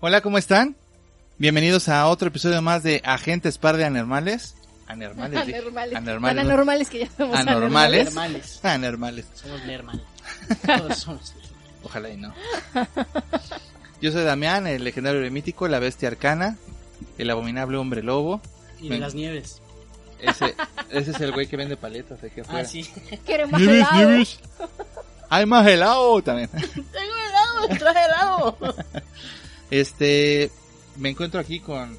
Hola, ¿cómo están? Bienvenidos a otro episodio más de Agentes Par de Anormales. Anormales. Anormales. Anormales. Tan anormales que ya somos Anormales. Normales. Anormales. Somos Nermal. Todos somos. Ojalá y no. Yo soy Damián, el legendario y mítico, la bestia arcana, el abominable hombre lobo. Y de las nieves. Ese, ese es el güey que vende paletas de aquí afuera. Ah, sí. Quiero más Nieves, helado. nieves. Hay más helado también. Tengo helado, traje helado. Este, me encuentro aquí con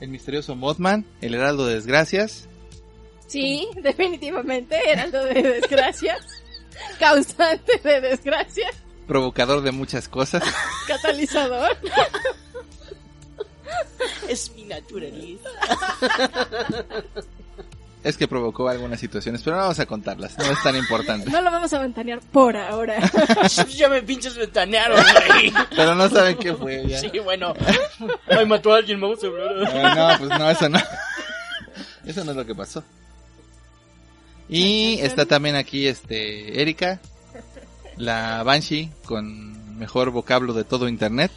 el misterioso Mothman, el heraldo de desgracias. Sí, definitivamente, heraldo de desgracias. Causante de desgracias. provocador de muchas cosas. Catalizador. Es mi naturaleza. Es que provocó algunas situaciones, pero no vamos a contarlas, no es tan importante. No lo vamos a ventanear por ahora. ya me pinches ventanearon, güey. Pero no saben qué fue ya. Sí, bueno. Ay, mató a alguien, vamos a hablar. Eh, no, pues no, eso no. Eso no es lo que pasó. Y está también aquí este Erika, la Banshee con mejor vocablo de todo internet.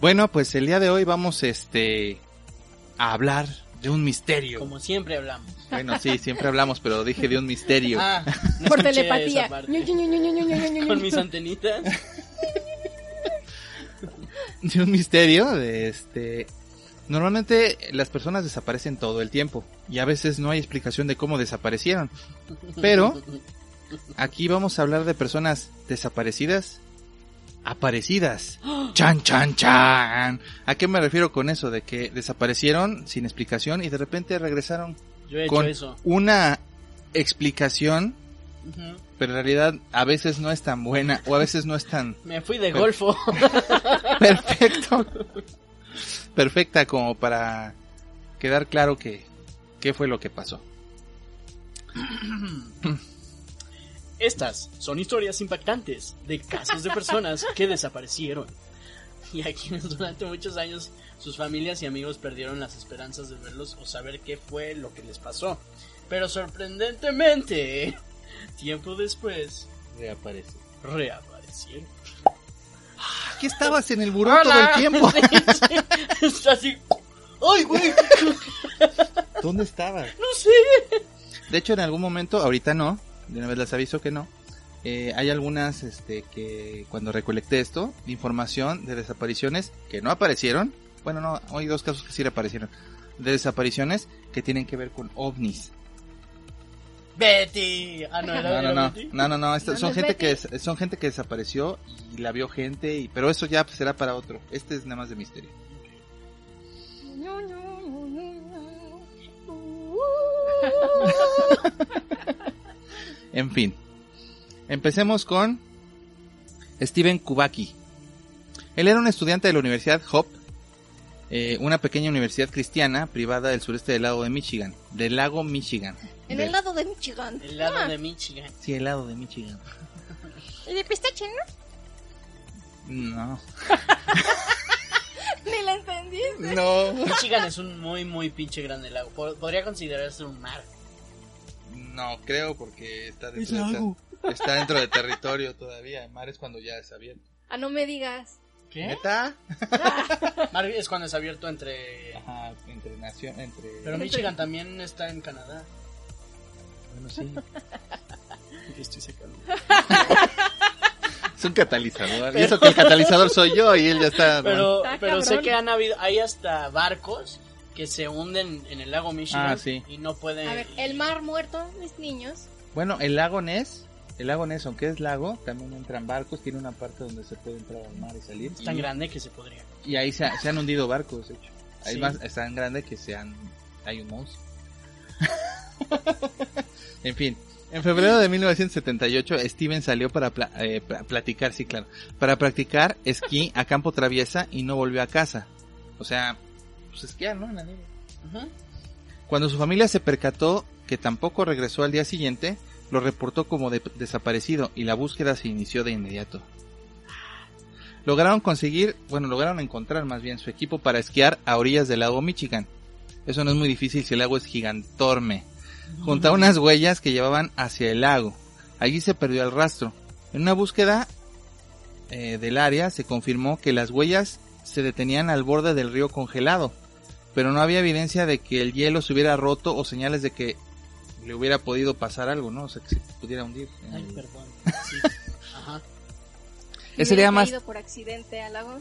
Bueno, pues el día de hoy vamos este a hablar de un misterio. Como siempre hablamos. Bueno, sí, siempre hablamos, pero dije de un misterio. Ah, no Por telepatía. Con mis antenitas. de un misterio de este normalmente las personas desaparecen todo el tiempo y a veces no hay explicación de cómo desaparecieron pero aquí vamos a hablar de personas desaparecidas aparecidas chan chan chan a qué me refiero con eso de que desaparecieron sin explicación y de repente regresaron Yo he hecho con eso. una explicación pero en realidad a veces no es tan buena o a veces no es tan Me fui de Pero- golfo. perfecto. Perfecta como para quedar claro que qué fue lo que pasó. Estas son historias impactantes de casos de personas que desaparecieron y a quienes durante muchos años sus familias y amigos perdieron las esperanzas de verlos o saber qué fue lo que les pasó. Pero sorprendentemente, tiempo después, Reaparece. reaparecieron. Aquí estabas en el buró todo el tiempo. Sí, sí. Está así. ¡Ay, güey! ¿Dónde estabas? No sé. De hecho, en algún momento, ahorita no, de una vez les aviso que no. eh, hay algunas este, que cuando recolecté esto, información de desapariciones que no aparecieron. Bueno, no, hay dos casos que sí aparecieron. De desapariciones que tienen que ver con ovnis. Betty. Ah, no, era, No, no, no, Betty. no, no, no, esta- ¿Dónde son gente que Betty? son gente que desapareció y la vio gente y pero eso ya será para otro. Este es nada más de misterio. En fin. Empecemos con Steven Kubaki. Él era un estudiante de la Universidad Hope, eh, una pequeña universidad cristiana privada del sureste del lago de Michigan, del lago Michigan. En Del- el lado de Michigan. El lado Ah, de Michigan. Sí, el lado de Michigan. ¿Y de pistache, no? No. Ni la entendiste. No. Michigan es un muy, muy pinche grande lago. Pod- Podría considerarse un mar. No creo porque está dentro, Es de, está dentro de territorio todavía. El mar es cuando ya es abierto. Ah, no me digas. ¿Qué? ¿Neta? Mar- Es cuando es abierto entre... Ajá, entre nación, entre... Pero Michigan también está en Canadá. Bueno, sí. Estoy sacando. Es un catalizador. Y eso que el catalizador soy yo y él ya está... Pero, pero sé que han habido, hay hasta barcos que se hunden en el lago Michigan Ah, sí. y no pueden... A ver, el mar muerto, mis niños. Bueno, el lago Ness, el lago Ness, aunque es lago, también entran barcos, tiene una parte donde se puede entrar al mar y salir. Es tan y, grande que se podría. y ahí se, ha- se han hundido barcos, de hecho. Hay Sí. más, es tan grande que se han, hay un monstruo. en fin, en febrero de 1978, Steven salió para pla- eh, pla- platicar, sí, claro, para practicar esquí a campo traviesa y no volvió a casa. O sea, pues esquiar, ¿no? En la nieve. Cuando su familia se percató que tampoco regresó al día siguiente, lo reportó como de- desaparecido y la búsqueda se inició de inmediato. Lograron conseguir, bueno, lograron encontrar más bien su equipo para esquiar a orillas del lago Michigan. Eso no es muy difícil si el lago es gigantorme. Junto a unas huellas que llevaban hacia el lago. Allí se perdió el rastro. En una búsqueda eh, del área se confirmó que las huellas se detenían al borde del río congelado pero no había evidencia de que el hielo se hubiera roto o señales de que le hubiera podido pasar algo, ¿no? O sea, que se pudiera hundir. Ay, perdón. Sí. Ajá. Que Ese hubiera día más... caído por accidente al lago.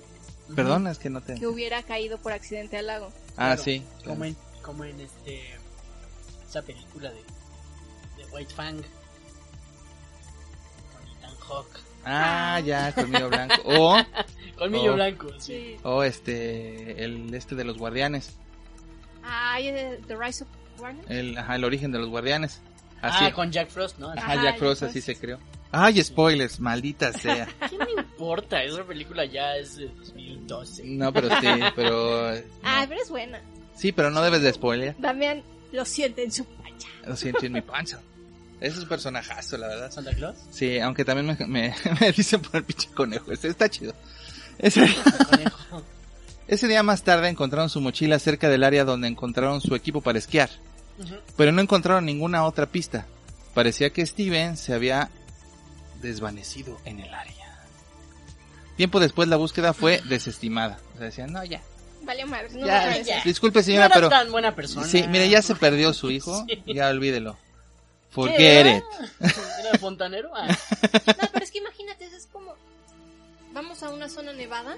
Perdón, es que no te... Que hubiera caído por accidente al lago. Ah, Claro, sí. Como en, como en este esa película de, de White Fang con Ethan Hawke. Ah, ya, colmillo blanco. O, Colmillo Oh. blanco, sí. Sí. o este, el este de los guardianes. Ay, eh, The Rise of Warner. El, ajá, el origen de los guardianes. Así. Ah, con Jack Frost, ¿no? Ajá, Ajá, Jack Jack Frost Frost. así se creó. Ay, spoilers, maldita sea. ¿Qué me importa? Esa película ya es de 2012. No, pero sí, pero... Ah, no. pero es buena. Sí, pero no debes de spoiler. Damián lo siente en su pancha. Lo siento en mi. Ese es un personajazo, la verdad. ¿Santa Claus? Sí, aunque también me, me, me dicen por el pinche conejo. Ese está chido. Ese, Conejo. Ese día más tarde encontraron su mochila cerca del área donde encontraron su equipo para esquiar. Pero no encontraron ninguna otra pista. Parecía que Steven se había desvanecido en el área. Tiempo después la búsqueda fue desestimada. O sea, decían, no, ya. Vale, madre. No ya, me parece. ya. Disculpe No señora, era pero... tan buena persona. Sí, mire, ya se perdió su hijo. Sí. Ya olvídelo. ¿Qué Forget era? it. ¿Era fontanero? Ah, No, pero es que imagínate, eso es como. Vamos a una zona nevada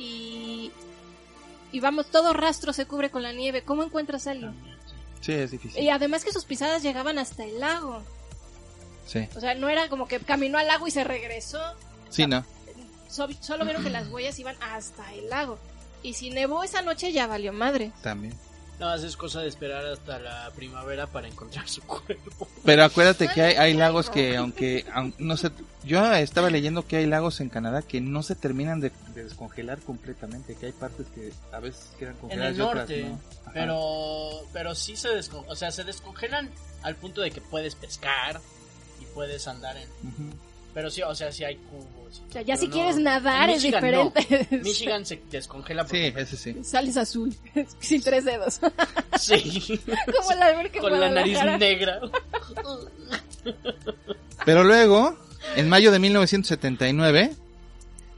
y. Y vamos, todo rastro se cubre con la nieve. ¿Cómo encuentras a alguien? sí. Es difícil. Y además que sus pisadas llegaban hasta el lago. Sí, O sea, no era como que caminó al lago y se regresó. sí, no. So- solo vieron que las huellas iban hasta el lago. Y si nevó esa noche ya valió madre. También. Nada más es cosa de esperar hasta la primavera para encontrar su cuerpo. Pero acuérdate que hay, hay lagos que, aunque, aun- no sé, yo estaba leyendo que hay lagos en Canadá que no se terminan de, de descongelar completamente, que hay partes que a veces quedan En congeladas el y otras norte, no. Pero pero sí se descongelan, o sea, se descongelan al punto de que puedes pescar y puedes andar en... Pero sí, o sea, sí hay cubos. O sea, ya si no- quieres nadar en es no. diferente. Michigan se descongela por Sí, ese sí. Sales azul, sin tres dedos. Sí, Como la en con la nariz negra. Pero luego, en mayo de 1979,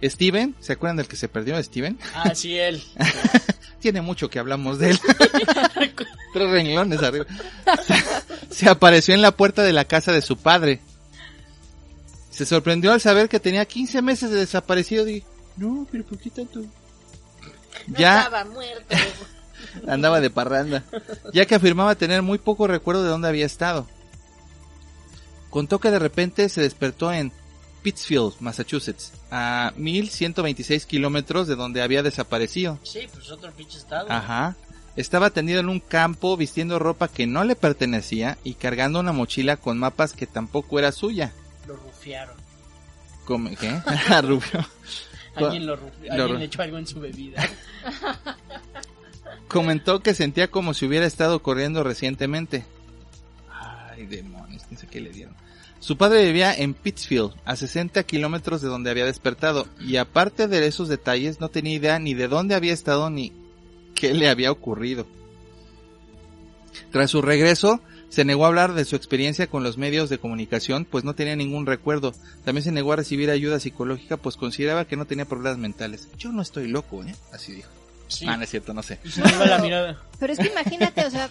Steven, ¿se acuerdan del que se perdió Steven? Ah, sí, él. Tiene mucho que hablamos de él. Tres renglones arriba. Se apareció en la puerta de la casa de su padre. Se sorprendió al saber que tenía 15 meses de desaparecido. Dije, no, pero ¿por qué tanto? Ya Estaba muerto. andaba de parranda, ya que afirmaba tener muy poco recuerdo de dónde había estado. Contó que de repente se despertó en Pittsfield, Massachusetts, a 1126 kilómetros de donde había desaparecido. Sí, pues otro pinche estado. Ajá. Estaba tendido en un campo vistiendo ropa que no le pertenecía y cargando una mochila con mapas que tampoco era suya. Lo rufiaron. Como, ¿Qué? Rubio. Alguien lo rufió. Lo Alguien le echó algo en su bebida. Comentó que sentía como si hubiera estado corriendo recientemente. Ay, demonios, no sé qué le dieron. Su padre vivía en Pittsfield, a 60 kilómetros de donde había despertado, y aparte de esos detalles, no tenía idea ni de dónde había estado ni qué le había ocurrido. Tras su regreso, Se negó a hablar de su experiencia con los medios de comunicación, pues no tenía ningún recuerdo. También se negó a recibir ayuda psicológica, pues consideraba que no tenía problemas mentales. Yo no estoy loco, ¿eh? Así dijo. Sí. Ah, no es cierto, no sé. Se la mirada. Pero es que imagínate, o sea,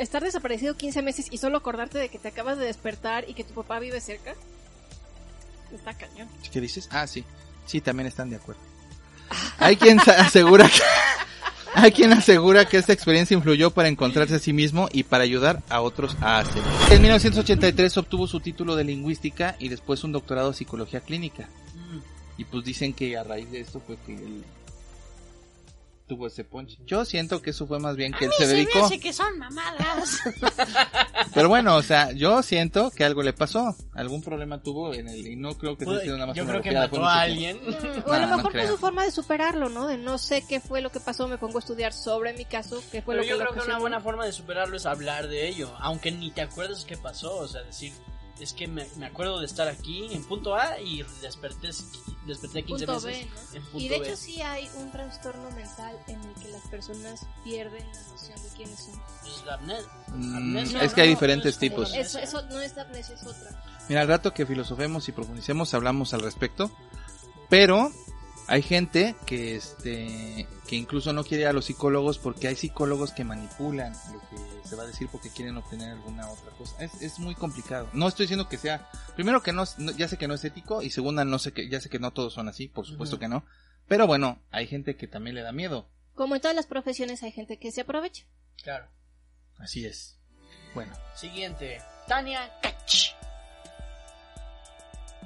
estar desaparecido 15 meses y solo acordarte de que te acabas de despertar y que tu papá vive cerca. Está cañón. ¿Qué dices? Ah, sí. Sí, también están de acuerdo. Hay quien asegura que... Hay quien asegura que esta experiencia influyó para encontrarse a sí mismo y para ayudar a otros a hacerlo. En 1983 obtuvo su título de lingüística y después un doctorado en psicología clínica. Mm. Y pues dicen que a raíz de esto fue que él tuvo ese ponche. Yo siento que eso fue más bien que él se dedicó. que son mamadas. Pero bueno, o sea, yo siento que algo le pasó. Algún problema tuvo en el... Y no creo que sea sido nada más Yo una creo que mató a alguien. O a lo no mejor fue su forma de superarlo, ¿no? De no sé qué fue lo que pasó, me pongo a estudiar sobre mi caso, qué fue Pero lo que yo lo creo que una ocasionó. buena forma de superarlo es hablar de ello, aunque ni te acuerdes qué pasó, o sea, decir, es que me, me acuerdo de estar aquí en punto A y desperté, desperté 15 Punto veces B, en ¿no? punto Y de B. hecho sí hay un trastorno mental en el que las personas pierden la noción de quiénes son. Pues, la amne- Mm, amnesia, es que hay ¿no? diferentes tipos. Eso, amnesia. eso no es amnesia, es otra. Mira, al rato que filosofemos y profundicemos hablamos al respecto. Pero hay gente que este que incluso no quiere ir a los psicólogos porque hay psicólogos que manipulan lo que se va a decir porque quieren obtener alguna otra cosa. Es, es muy complicado. No estoy diciendo que sea, primero que no, no- ya sé que no es ético y segunda no sé que ya sé que no todos son así, por supuesto que no. Pero bueno, hay gente que también le da miedo. Como en todas las profesiones hay gente que se aprovecha. Claro. Así es. Bueno, Siguiente, Tania Kach.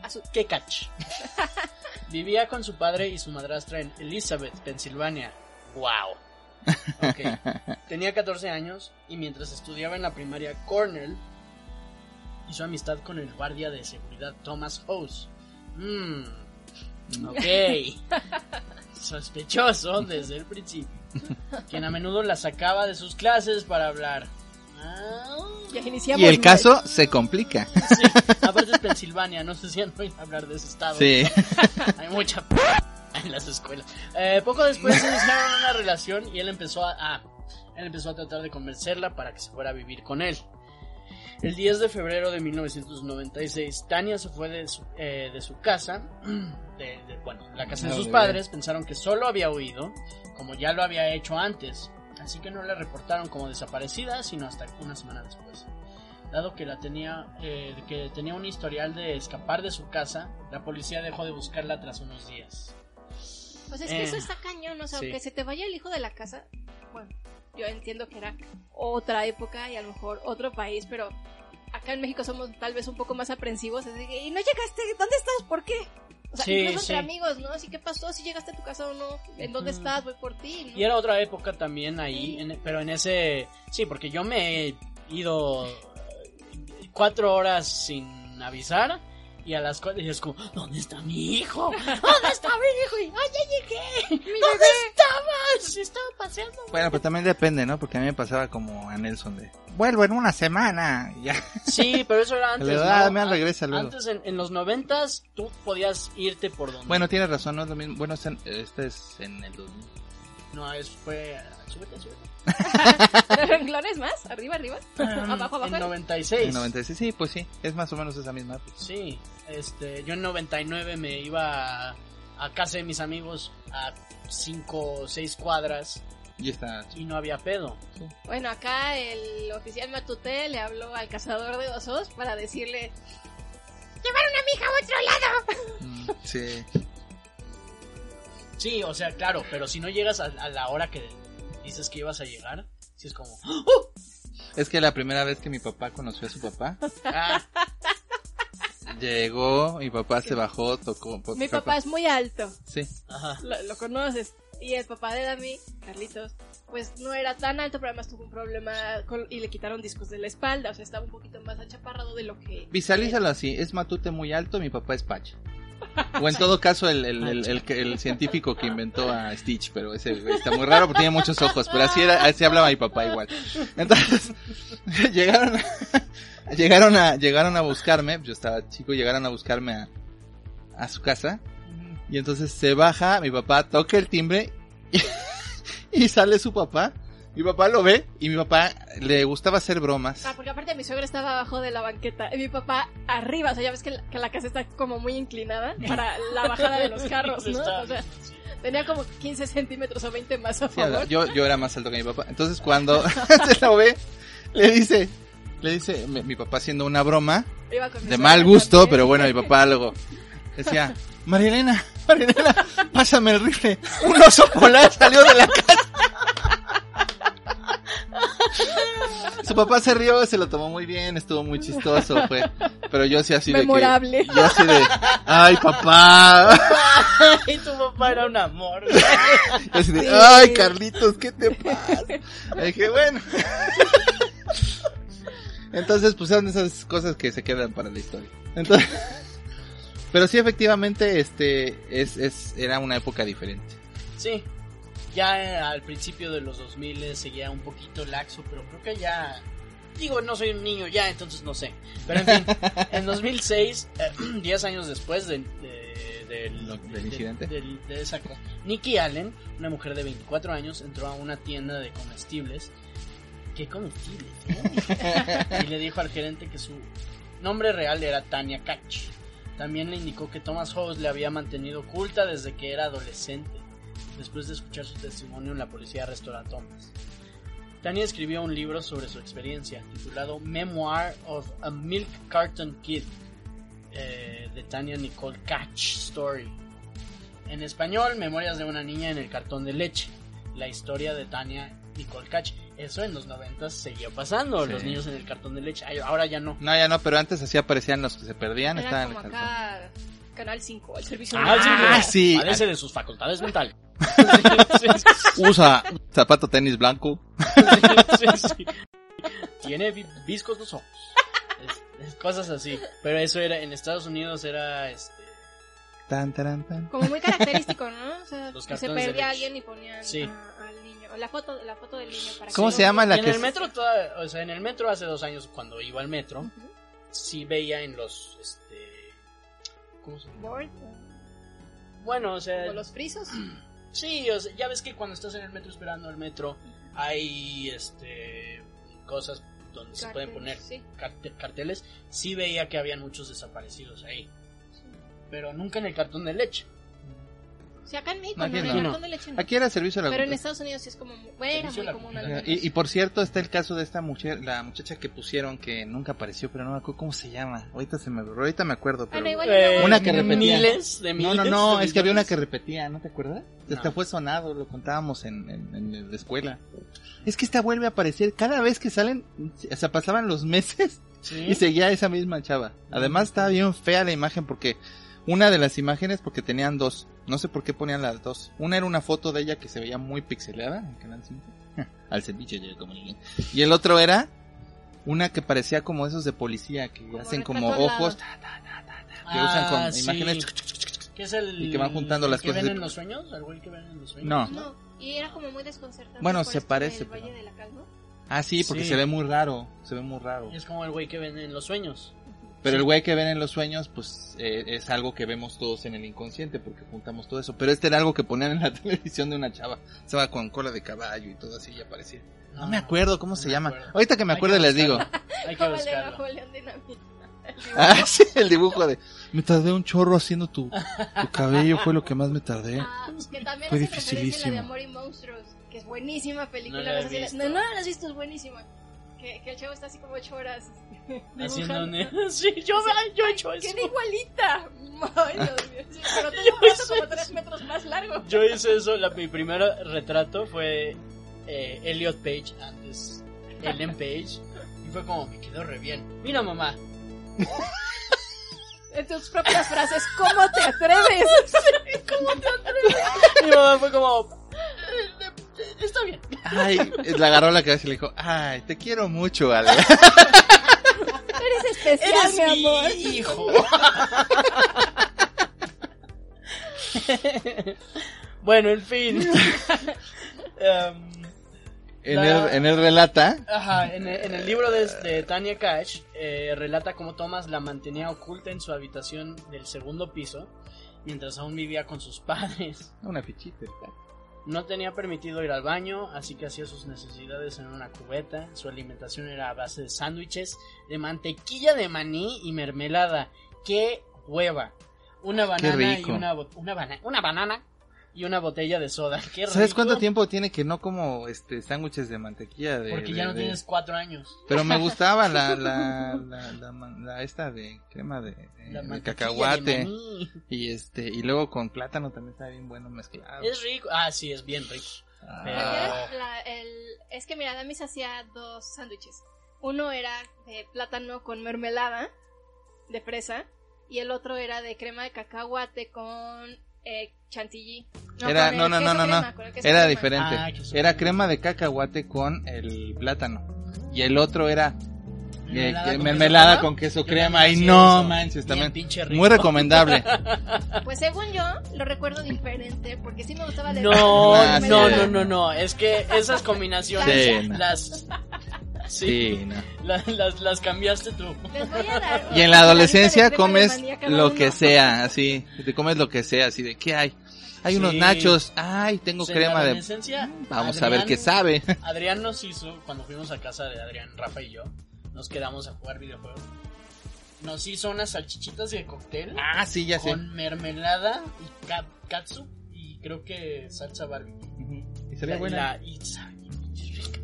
A su- ¿Qué Kach? Vivía con su padre y su madrastra en Elizabeth, Pensilvania. ¡Wow! Ok. Tenía 14 años y mientras estudiaba en la primaria Cornell, hizo amistad con el guardia de seguridad Thomas House. Mmm. Ok. Sospechoso desde el principio. Quien a menudo la sacaba de sus clases para hablar. Ah, Ya iniciamos. y el mal. caso se complica. sí. Aparte es Pensilvania, no sé si han oído hablar de ese estado. Sí. Hay mucha en las escuelas. Eh, poco después iniciaron una relación y él empezó a, ah, él empezó a tratar de convencerla para que se fuera a vivir con él. El 10 de febrero de 1996, Tania se fue de su, eh, de su casa, de, de- bueno, la casa de No, sus de padres, pensaron que solo había huido, como ya lo había hecho antes, así que no la reportaron como desaparecida, sino hasta una semana después. Dado que la tenía, eh, que tenía un historial de escapar de su casa, la policía dejó de buscarla tras unos días. Pues es que Eh, eso está cañón, o sea, sí. aunque se te vaya el hijo de la casa, bueno, yo entiendo que era otra época y a lo mejor otro país, pero acá en México somos tal vez un poco más aprensivos, así que, y no llegaste, ¿dónde estás? ¿Por qué? O sea, Sí, incluso sí. entre amigos, ¿no? Así que pasó, si llegaste a tu casa o no, ¿en dónde estás? Voy por ti, ¿no? Y era otra época también ahí, en- pero en ese... Sí, porque yo me he ido eh, cuatro horas sin avisar y a las cuatro y es como, ¿dónde está mi hijo? ¿Dónde está mi hijo? Y, ¡ay, ya llegué! ¿Dónde estabas? Estaba paseando. Bueno, pero también depende, ¿no? Porque a mí me pasaba como a Nelson de... Vuelvo en una semana. y Ya. Sí, pero eso era antes, Le ¿no? da, me An- regresa luego. Antes, en, en los noventas, tú podías irte por donde... Bueno, tienes razón, no es lo mismo. Bueno, este, este es en el 2000. No, eso fue... Súbete, súbete. ¿Renglones más? ¿Arriba, arriba? ¿Abajo, abajo? En 96. En 96, sí, pues sí, es más o menos esa misma. época. Sí, este, yo en 99 me iba a, a casa de mis amigos a 5 o 6 cuadras Y está... y no había pedo. Bueno, acá el oficial Matute le habló al cazador de osos para decirle, llevaron a mi hija a otro lado. Mm, Sí. Sí, o sea, claro, pero si no llegas a, a la hora que dices que ibas a llegar, si es como... Es que la primera vez que mi papá conoció a su papá, "Ah, llegó, mi papá se bajó, tocó... Mi papá es muy alto, Sí. ajá. lo, lo conoces. Y el papá de Dami, Carlitos, pues no era tan alto, pero además tuvo un problema con- y le quitaron discos de la espalda, o sea, estaba un poquito más achaparrado de lo que... Visualízalo así, es Matute muy alto, mi papá es Pacha. O en todo caso el, el, el, científico que inventó a Stitch, pero ese está muy raro porque tiene muchos ojos, pero así era, así hablaba mi papá igual. Entonces, llegaron a, llegaron a, llegaron a buscarme, yo estaba chico, llegaron a buscarme a, a su casa, y entonces se baja, mi papá toca el timbre, y, y sale su papá, Mi papá lo ve y mi papá le gustaba hacer bromas. Ah, porque aparte mi suegra estaba abajo de la banqueta y mi papá arriba, o sea, ya ves que la, que la casa está como muy inclinada para la bajada de los carros, ¿no? O sea, tenía como 15 centímetros o 20 más a Sí, favor. yo, yo era más alto que mi papá. Entonces cuando se lo ve, le dice, le dice, mi, mi papá haciendo una broma, de mal gusto, también. pero bueno, mi papá luego decía, María Elena, María Elena, pásame el rifle. Un oso polar salió de la casa. Su papá se rió, se lo tomó muy bien, estuvo muy chistoso, fue. Pero yo sí así de Memorable. que, yo así de, ay papá, y tu papá era un amor. Yo así de, Sí. ay Carlitos, ¿qué te pasa? Y dije, bueno. Entonces, pues son esas cosas que se quedan para la historia. Entonces, pero sí, efectivamente, este, es, es, era una época diferente. Sí, ya eh, al principio de los 2000 seguía un poquito laxo, pero creo que ya... Digo, no soy un niño ya, entonces no sé. Pero en fin, en 2006, 10 años después de, de- del, incidente. de esa cosa, Nikki Allen, una mujer de 24 años, entró a una tienda de comestibles. ¿Qué comestibles? eh? y le dijo al gerente que su nombre real era Tania Kach. También le indicó que Thomas House le había mantenido oculta desde que era adolescente. Después de escuchar su testimonio, la policía arrestó a Thomas. Tania escribió un libro sobre su experiencia, titulado Memoir of a Milk Carton Kid, eh, de Tania Nicole Catch Story. En español, Memorias de una niña en el cartón de leche, la historia de Tania Nicole Catch. Eso en los 90 seguía pasando, Sí. los niños en el cartón de leche. Ay, ahora ya no. No, ya no, pero antes así aparecían los que se perdían, Era estaban en el cartón. acá Canal 5, el servicio Ah, Ah, sí. Padece de sus facultades mentales. Usa zapato tenis blanco. Sí, sí. Tiene vi- viscos los ojos. Es- es cosas así. Pero eso era, en Estados Unidos era este. Tan, taran, tan. Como muy característico, ¿no? O sea, Los que se cartones de perdía leche. alguien y ponían Sí. a- al niño. O la foto, la foto del niño para ¿Cómo que se llama la Y en que el metro, toda- o sea, en el metro hace dos años cuando iba al metro, Ujú. sí veía en los, este, ¿cómo se llama? Board, Bueno, o sea, como los frisos. sí, o sea, ya ves que cuando estás en el metro esperando el metro hay, este, cosas donde se pueden poner Sí. carteles. Sí veía que habían muchos desaparecidos ahí, pero nunca en el cartón de leche. Acá en México No, no, aquí en no. el cartón de leche no. Aquí era servicio a la Pero en Estados Unidos sí es como bueno, muy común. Y, y por cierto, está el caso de esta mujer, la muchacha que pusieron que nunca apareció, pero no me acuerdo cómo se llama. Ahorita se me ahorita me acuerdo, pero Bueno, igual Eh, no. Una que repetía. Miles de No, miles. no, no, de es que había una que repetía, ¿no te acuerdas? No. Este fue sonado, lo contábamos en, en, en la escuela. Es que esta vuelve a aparecer cada vez que salen, o sea, pasaban los meses Sí. y seguía esa misma chava. Además estaba bien fea la imagen porque una de las imágenes, porque tenían dos, no sé por qué ponían las dos. Una era una foto de ella que se veía muy pixelada en Canal 5, al servicio de la comunidad. Y el otro era una que parecía como esos de policía que Como hacen como ojos, ta, ta, ta, ta, ta, que usan con Ah, sí. imágenes. ¿Qué es el Y que van juntando el las que cosas ven en los sueños? ¿El güey que ven en los sueños? No. No, y era como muy desconcertante. Bueno, por se parece, pero- Valle de la Calma. Ah, sí, porque Sí. se ve muy raro, se ve muy raro. Es como el güey que ven en los sueños. Pero Sí. el güey que ven en los sueños, pues eh, es algo que vemos todos en el inconsciente porque juntamos todo eso. Pero este era algo que ponían en la televisión de una chava. Estaba con cola de caballo y todo así y aparecía. No me acuerdo cómo no se llama. acuerdo. Ahorita que me acuerdo les digo. Hay que buscarlo. Ah, sí, el dibujo de... Me tardé un chorro haciendo tu, tu cabello, fue lo que más me tardé. Ah, que también Fue hace a la de dificilísimo. Amor y Monstruos, que es buenísima película. No la no, no la has visto, es buenísima. Que, que el chavo está así como ocho horas Haciendo Sí, yo, yo he hecho eso. ¡Qué igualita! Ay, Dios mío. Sí, pero Yo hice como tres metros más largo. Yo hice eso. La, mi primer retrato fue eh, Elliot Page, antes Ellen Page. Y fue como, me quedó re bien. Mira, mamá. En tus propias frases, ¿cómo te atreves? ¿Cómo te atreves? Mi mamá fue como, "Eh, eh, está bien. Ay, le agarró la cabeza y le dijo, ay, te quiero mucho, Ale. Eres especial, Eres mi amor. hijo. bueno, en fin. Em, En, La- el, en el relata, Ajá, en el, en el libro de, de Tanya Cash eh, relata cómo Thomas la mantenía oculta en su habitación del segundo piso mientras aún vivía con sus padres. una fichita. No tenía permitido ir al baño, así que hacía sus necesidades en una cubeta. Su alimentación era a base de sándwiches, de mantequilla de maní y mermelada. ¡Qué hueva! Una banana y rico. una, una, bana- una banana y una botella de soda. ¡Qué ¿Sabes rico! cuánto tiempo tiene que no como este sándwiches de mantequilla de Porque de- ya no de- tienes cuatro años. Pero me gustaba la la, la, la, esta de crema de, de- La de cacahuate y este y luego con plátano también está bien bueno mezclado. Es rico. Ah, sí, es bien rico. Ah. Pero- el- es que mira, Damis hacía dos sándwiches. Uno era de plátano con mermelada de fresa y el otro era de crema de cacahuate con eh, chantilly. No no no no no. crema, Era crema. diferente. Ah, Era crema. de cacahuate con el plátano y el otro era eh, Mermelada con mermelada queso con queso Yo crema y no eso. manches también muy recomendable. Pues según yo, lo recuerdo diferente porque sí me gustaba de No, no, no, no, no. Es que esas combinaciones Sí, no. las. Sí, Sí, no. la- las, las cambiaste tú. Les voy a dar Y en la adolescencia comes lo uno. que sea, así, te comes lo que sea, así de ¿qué hay? Hay unos nachos, ay, tengo En la crema de adolescencia, Vamos a ver Adrián- qué sabe. Adrián nos hizo, cuando fuimos a casa de Adrián, Rafa y yo, nos quedamos a jugar videojuegos. Nos hizo unas salchichitas de cóctel Ah, sí, ya sé. con mermelada y katsu y creo que salsa barbecue. Ujú. Y sabía La- buena. la- y y.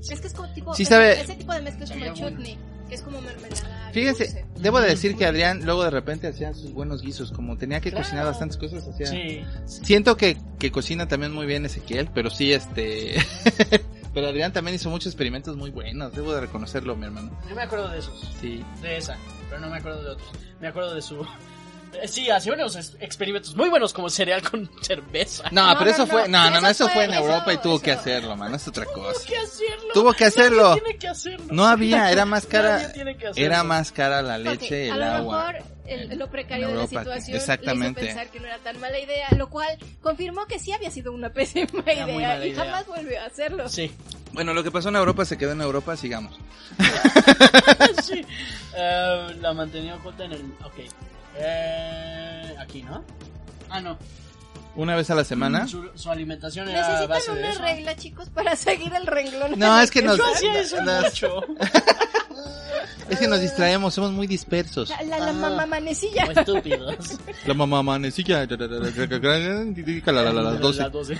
Es que es como tipo. Sí ese- sabe- Ese tipo de mezcla es como el chutney, que es como mermelada. Fíjense, dulce. debo de decir que Adrián luego de repente hacía sus buenos guisos, como tenía que Claro. cocinar bastantes cosas, hacía... Sí. Siento que, que cocina también muy bien Ezequiel, pero sí, este... pero Adrián también hizo muchos experimentos muy buenos, debo de reconocerlo, mi hermano. Yo me acuerdo de esos. Sí. de esa, pero no me acuerdo de otros. Me acuerdo de su. Sí, hacía unos ex- experimentos muy buenos como cereal con cerveza. No, No, pero no, eso no, fue... No, no, no, eso fue en Europa y eso- tuvo que hacerlo, mano, es otra cosa. Tuvo que hacerlo. Tuvo que Nadie hacerlo. tiene que hacerlo. No había, era más cara... Nadie tiene que hacerlo. Era más cara la leche, a el agua. mejor el- lo precario de la situación exactamente. le hizo pensar que no era tan mala idea, lo cual confirmó que sí había sido una pésima idea y idea. jamás volvió a hacerlo. Sí. Bueno, lo que pasó en Europa se quedó en Europa, sigamos. sí. Eh, la mantenía oculta en el. Ok. Eh, aquí, ¿no? Ah, no. Una vez a la semana. Su, su alimentación era a base Necesitan de una eso. regla, chicos, para seguir el renglón. No, es que nos- Yo hacía eso Las- mucho. Es que nos distraemos, somos muy dispersos. La, la, la Ah. mamá manecilla. Como estúpidos. La mamá manecilla. La la la las 12. Las 12.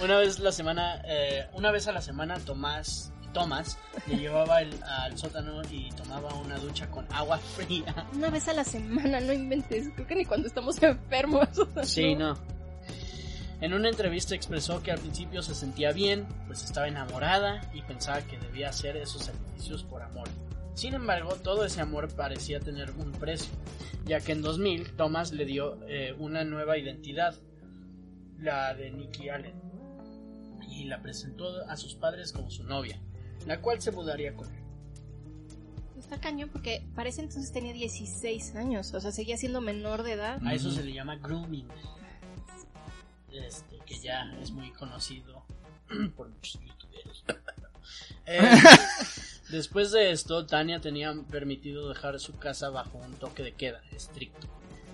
una vez la semana, eh, una vez a la semana Tomás, Tomás le llevaba el- al sótano y tomaba una ducha con agua fría. Una vez a la semana, no inventes. Creo que ni cuando estamos enfermos. Sí, no. En una entrevista expresó que al principio se sentía bien, pues estaba enamorada y pensaba que debía hacer esos sacrificios por amor. Sin embargo, todo ese amor parecía tener un precio, ya que en 2000 Thomas le dio eh, una nueva identidad, la de Nikki Allen, y la presentó a sus padres como su novia, la cual se mudaría con él. Está cañón porque parece entonces tenía 16 años. O sea, seguía siendo menor de edad. A eso se le llama grooming, este, que ya es muy conocido por muchos youtuberos. Eh, después de esto, Tania tenía permitido dejar su casa bajo un toque de queda estricto.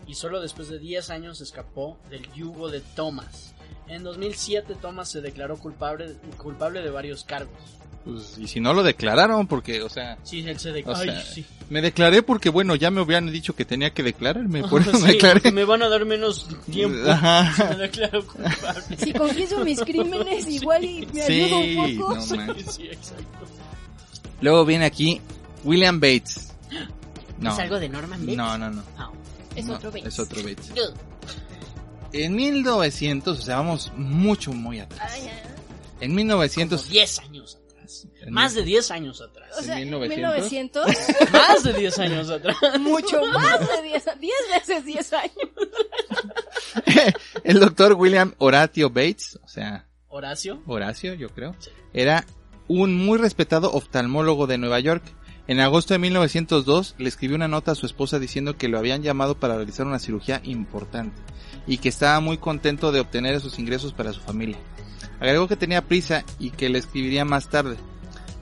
Y solo después de 10 años escapó del yugo de Thomas. En 2007 Thomas se declaró culpable, culpable de varios cargos. Pues, y si no lo declararon, porque, o sea, Sí, él se o declaró. sea, me declaré porque, bueno, ya me habían dicho que tenía que declararme, por eso me Sí, declaré. me van a dar menos tiempo. si Ajá. me declaro culpable. Si confieso mis crímenes, igual y me ayuda Sí, un poco. no. Sí, exacto. Luego viene aquí William Bates. No, ¿Es algo de Norman Bates? no, no, no. Ah, Es No, otro Bates. Es otro Bates. En 1900, o sea, vamos mucho, muy atrás. Ay, ay. En Como 1900, 10 años atrás. Más de 10 años atrás. O sea, ¿En 1900, 1900? Más de 10 años atrás. mucho más de 10, 10 veces 10 años. el doctor William Horatio Bates, o sea, Horacio. Horacio, yo creo, Sí. era un muy respetado oftalmólogo de Nueva York. En agosto de 1902 le escribió una nota a su esposa diciendo que lo habían llamado para realizar una cirugía importante y que estaba muy contento de obtener esos ingresos para su familia. Agregó que tenía prisa y que le escribiría más tarde.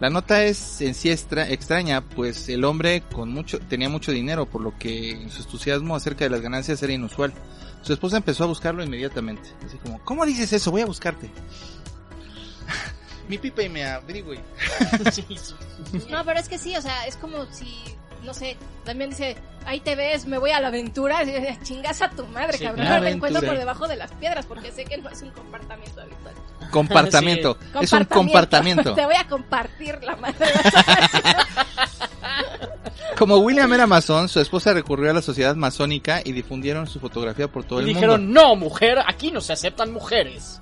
La nota es en sí extra- extraña, pues el hombre con mucho tenía mucho dinero, por lo que su entusiasmo acerca de las ganancias era inusual. Su esposa empezó a buscarlo inmediatamente, así como, ¿cómo dices eso? Voy a buscarte. Mi pipa y me sí. No, pero es que sí, o sea, es como si, no sé, también dice, ahí te ves, me voy a la aventura, chingas a tu madre, Sí, cabrón, me encuentro por debajo de las piedras, porque sé que no es un comportamiento habitual. Compartamiento, es un compartamiento. Te voy a compartir la madre. Como William era masón, su esposa recurrió a la sociedad masónica y difundieron su fotografía por todo Y el dijeron, mundo. no, mujer, aquí no se aceptan mujeres.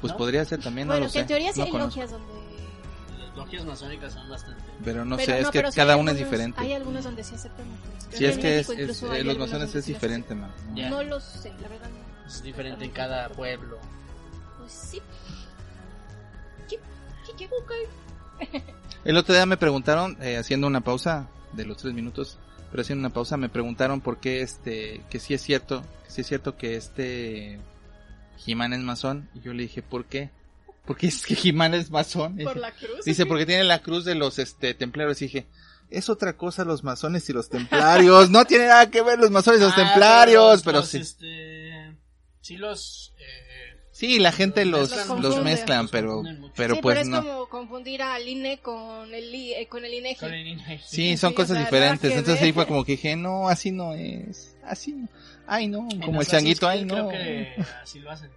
Pues ¿no? podría ser también, no bueno, lo que sé. en teoría sí no hay conozco. logias donde... Las logias masónicas son bastante... Pero no pero sé, es no, que pero sí cada una es diferente. Hay algunos donde sí aceptan mujeres. Si que es que es, es- eh, los masones es sí diferente, man. Ya. No lo sé, la verdad. no. Es diferente en cada pueblo. Pues sí. ¿Qué? ¿Qué? ¿Qué? El otro día me preguntaron, eh, haciendo una pausa de los tres minutos, pero haciendo una pausa, me preguntaron por qué este, que sí es cierto, que sí es cierto que este Jimán es masón, y yo le dije, ¿por qué? Porque es que Jimán es masón. Por la cruz. Dice, porque tiene la cruz de los este templarios, y dije, es otra cosa los masones y los templarios, no tiene nada que ver los masones y los Ah, templarios, los- pero los, sí. Este, sí los... eh, Sí, la gente los los, mezclan los mucho. mezclan, Los pero, pero sí, pues pero es no. como confundir al INE con el, I- eh, con el INEGI. con el INEGI. Sí, son Sí, o cosas sea, diferentes. Entonces ahí fue como que dije, no, así no es. Así no. Ay, no, como el changuito, ay, no. Creo que así lo hacen.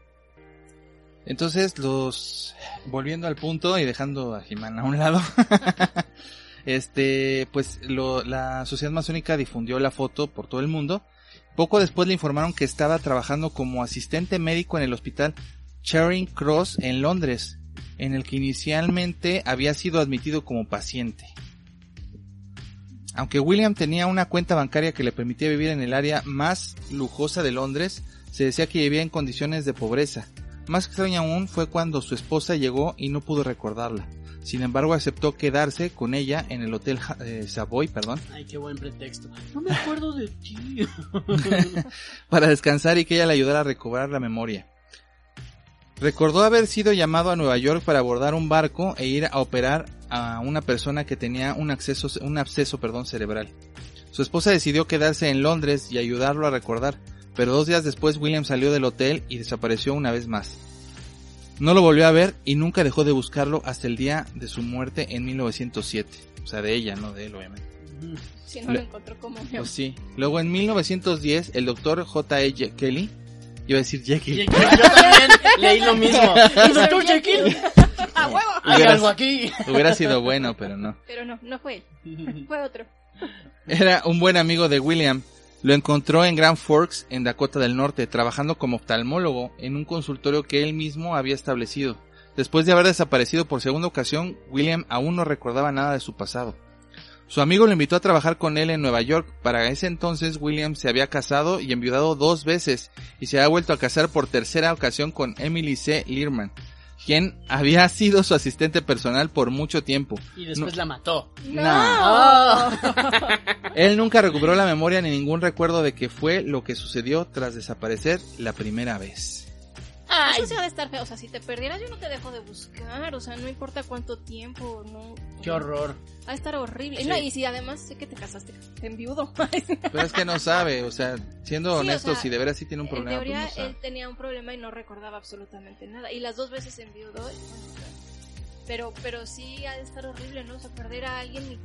Entonces los, volviendo al punto y dejando a Jimán a un lado, este, pues la sociedad masónica difundió la foto por todo el mundo. Poco después le informaron que estaba trabajando como asistente médico en el hospital Charing Cross en Londres, en el que inicialmente había sido admitido como paciente. Aunque William tenía una cuenta bancaria que le permitía vivir en el área más lujosa de Londres, se decía que vivía en condiciones de pobreza. Más extraño aún fue cuando su esposa llegó y no pudo recordarla. Sin embargo, aceptó quedarse con ella en el hotel eh, Savoy, perdón, Ay, qué buen pretexto. No me acuerdo de ti. para descansar y que ella le ayudara a recobrar la memoria. Recordó haber sido llamado a Nueva York para abordar un barco e ir a operar a una persona que tenía un, acceso, un absceso perdón, cerebral. Su esposa decidió quedarse en Londres y ayudarlo a recordar, pero dos días después William salió del hotel y desapareció una vez más. No lo volvió a ver y nunca dejó de buscarlo hasta el día de su muerte en 1907. O sea, de ella, no de él, obviamente. Si no lo encontró como mi Pues sí. Luego en 1910 el doctor J.E. Kelly, iba a decir Jekyll, Yo también leí lo mismo. El doctor Jekyll. ¡A huevo! Hay Hubiera- algo aquí. hubiera sido bueno, pero no. Pero no, no fue él. Fue otro. Era un buen amigo de William. Lo encontró en Grand Forks, en Dakota del Norte, trabajando como oftalmólogo en un consultorio que él mismo había establecido. Después de haber desaparecido por segunda ocasión, William aún no recordaba nada de su pasado. Su amigo lo invitó a trabajar con él en Nueva York. Para ese entonces William se había casado y enviudado dos veces y se había vuelto a casar por tercera ocasión con Emily C. Learman, quien había sido su asistente personal por mucho tiempo. Y después la mató. ¡No! Él nunca recuperó la memoria ni ningún recuerdo de qué fue lo que sucedió tras desaparecer la primera vez. Eso sí ha de estar feo. O sea, si te perdieras, yo no te dejo de buscar. O sea, no importa cuánto tiempo. no Qué horror. Va a estar horrible. Sí. No, y si además sé que te casaste en viudo. Pero es que no sabe, o sea, siendo Sí, o honesto, sea, si de veras sí tiene un en problema, teoría, pues no él tenía un problema y no recordaba absolutamente nada. Y las dos veces enviudó. y bueno, pero, pero sí ha de estar horrible, ¿no? O sea, perder a alguien y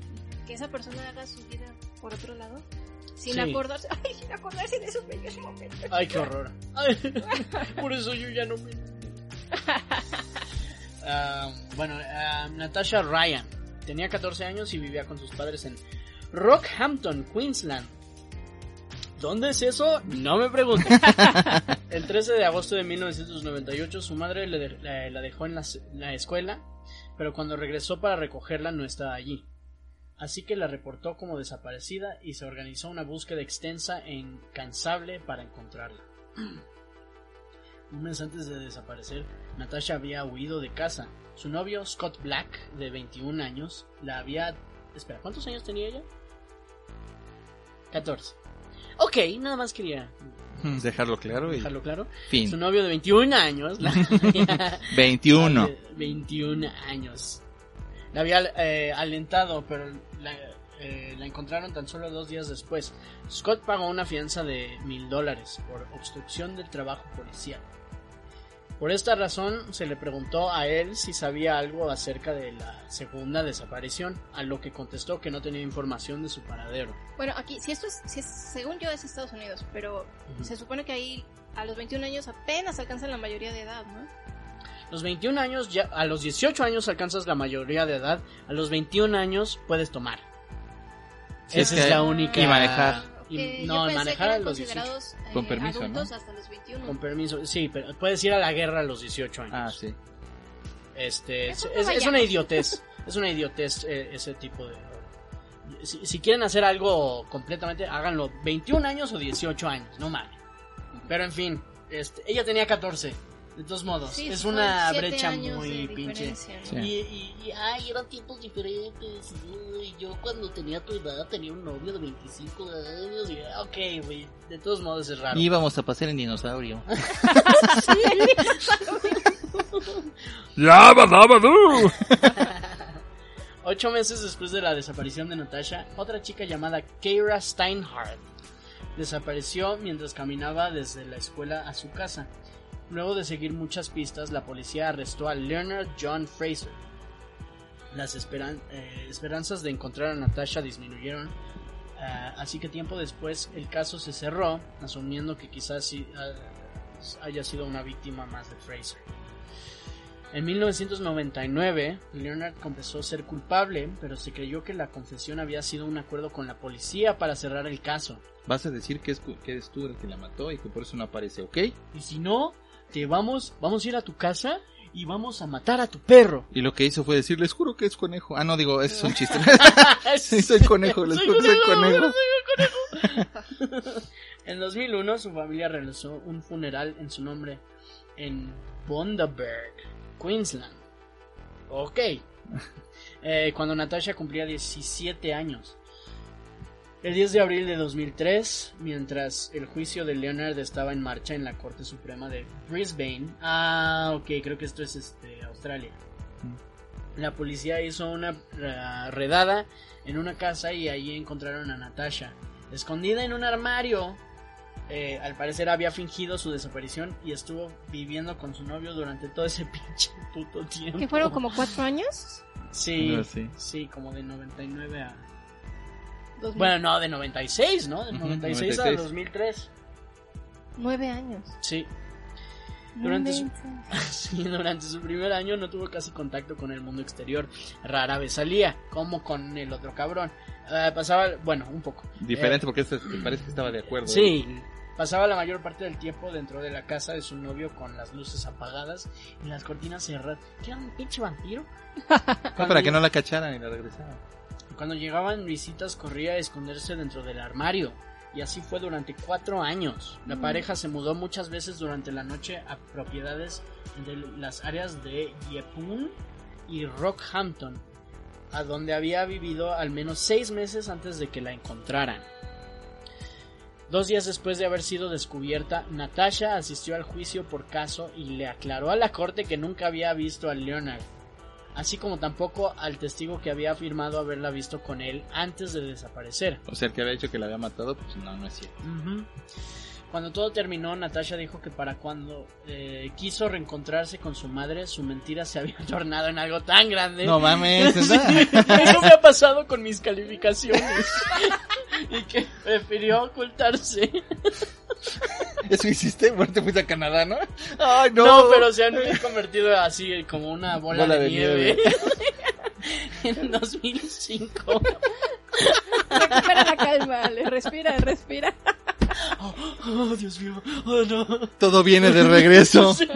que esa persona haga su vida por otro lado. Sin Sí. acordarse. Ay, sin acordarse de esos bellos momentos. Ay, qué horror. Ay, por eso yo ya no me. Ah, bueno, ah, Natasha Ryan tenía 14 años y vivía con sus padres en Rockhampton, Queensland. ¿Dónde es eso? No me pregunten. El 13 de agosto de 1998 su madre le de- la, la dejó en la, la escuela, pero cuando regresó para recogerla no estaba allí. Así que la reportó como desaparecida y se organizó una búsqueda extensa e incansable para encontrarla. Un mes antes de desaparecer, Natasha había huido de casa. Su novio, Scott Black, de 21 años, la había... Espera, ¿cuántos años tenía ella? 14. Ok, nada más quería Dejarlo claro y dejarlo claro. fin. Su novio de 21 años, la había- 21. de 21 años. La había eh, alentado, pero la, eh, la encontraron tan solo dos días después. Scott pagó una fianza de mil dólares por obstrucción del trabajo policial. Por esta razón se le preguntó a él si sabía algo acerca de la segunda desaparición, a lo que contestó que no tenía información de su paradero. Bueno, aquí, si esto es, si es- según yo es Estados Unidos, pero Ujú. se supone que ahí a los 21 años apenas alcanzan la mayoría de edad, ¿no? Los 21 años, ya, a los 18 años alcanzas la mayoría de edad, a los 21 años puedes tomar. Sí, Esa es es que- la única. y manejar. y- Eh, no, manejar a los 18. considerados eh, Con permiso, adultos ¿no? hasta los 21. Con permiso, sí, pero puedes ir a la guerra a los 18 años. Ah, sí. Este, es, es- es una idiotez, es una idiotez eh, ese tipo de... Si, si quieren hacer algo completamente, háganlo 21 años o 18 años, no mames. Pero en fin, este, ella tenía 14, de todos modos, Sí, es una brecha muy pinche. Sí. Y, y, y, ay, eran tiempos diferentes. y yo cuando tenía tu edad tenía un novio de 25 años. Sí, ok, güey, de todos modos es raro. Íbamos a pasar en dinosaurio. Ocho meses después de la desaparición de Natasha, otra chica llamada Keira Steinhardt desapareció mientras caminaba desde la escuela a su casa. Luego de seguir muchas pistas, la policía arrestó a Leonard John Fraser. Las esperan- eh, esperanzas de encontrar a Natasha disminuyeron, ah, así que tiempo después el caso se cerró, asumiendo que quizás sí, ah, haya sido una víctima más de Fraser. En 1999, Leonard confesó ser culpable, pero se creyó que la confesión había sido un acuerdo con la policía para cerrar el caso. Vas a decir que, es, que eres tú el que la mató y que por eso no aparece, ¿ok? Y si no, vamos, vamos a ir a tu casa y vamos a matar a tu perro. Y lo que hizo fue decir, les juro que es conejo. Ah, no, digo, ese es un chiste. sí, soy conejo, les Soy juro que soy conejo, conejo. En 2001, su familia realizó un funeral en su nombre en Bundaberg, Queensland. Ok. Eh, cuando Natasha cumplía 17 años. El 10 de abril de 2003, mientras el juicio de Leonard estaba en marcha en la Corte Suprema de Brisbane. Ah, ok, creo que esto es este, Australia. La policía hizo una eh, redada en una casa y ahí encontraron a Natasha, escondida en un armario. Eh, al parecer había fingido su desaparición y estuvo viviendo con su novio durante todo ese pinche puto tiempo. ¿Que fueron como cuatro años? Sí, Ah, sí. sí, como de 99 a... Dos mil- Bueno, no, de 96, ¿no? De Ujú, 96 a 96. 2003. Nueve años. Sí. Durante su-. Sí, durante su primer año no tuvo casi contacto con el mundo exterior. Rara vez salía, como con el otro cabrón. Eh, pasaba, bueno, un poco. Diferente porque este te parece que estaba de acuerdo. Sí, pasaba la mayor parte del tiempo dentro de la casa de su novio con las luces apagadas y las cortinas cerradas. ¿Qué era un pinche vampiro? Para que no la cacharan y la regresaran. Cuando llegaban visitas corría a esconderse dentro del armario. Y así fue durante cuatro años. La pareja se mudó muchas veces durante la noche a propiedades de las áreas de Yepun y Rockhampton, a donde había vivido al menos seis meses antes de que la encontraran. Dos días después de haber sido descubierta, Natasha asistió al juicio por caso y le aclaró a la corte que nunca había visto a Leonard, así como tampoco al testigo que había afirmado haberla visto con él antes de desaparecer. O sea, el que había dicho que la había matado, pues no, no es cierto. Cuando todo terminó, Natasha dijo que para cuando eh, quiso reencontrarse con su madre, su mentira se había tornado en algo tan grande. No mames. Eso me ha pasado con mis calificaciones. y que prefirió ocultarse. Eso hiciste, bueno, te fuiste a Canadá, ¿no? Ay, no. No, pero se han convertido así como una bola, Bola de, de nieve. en 2005. Recupera la calma, le respira, respira. Oh, Dios mío. Oh, no. Todo viene de regreso. Sí.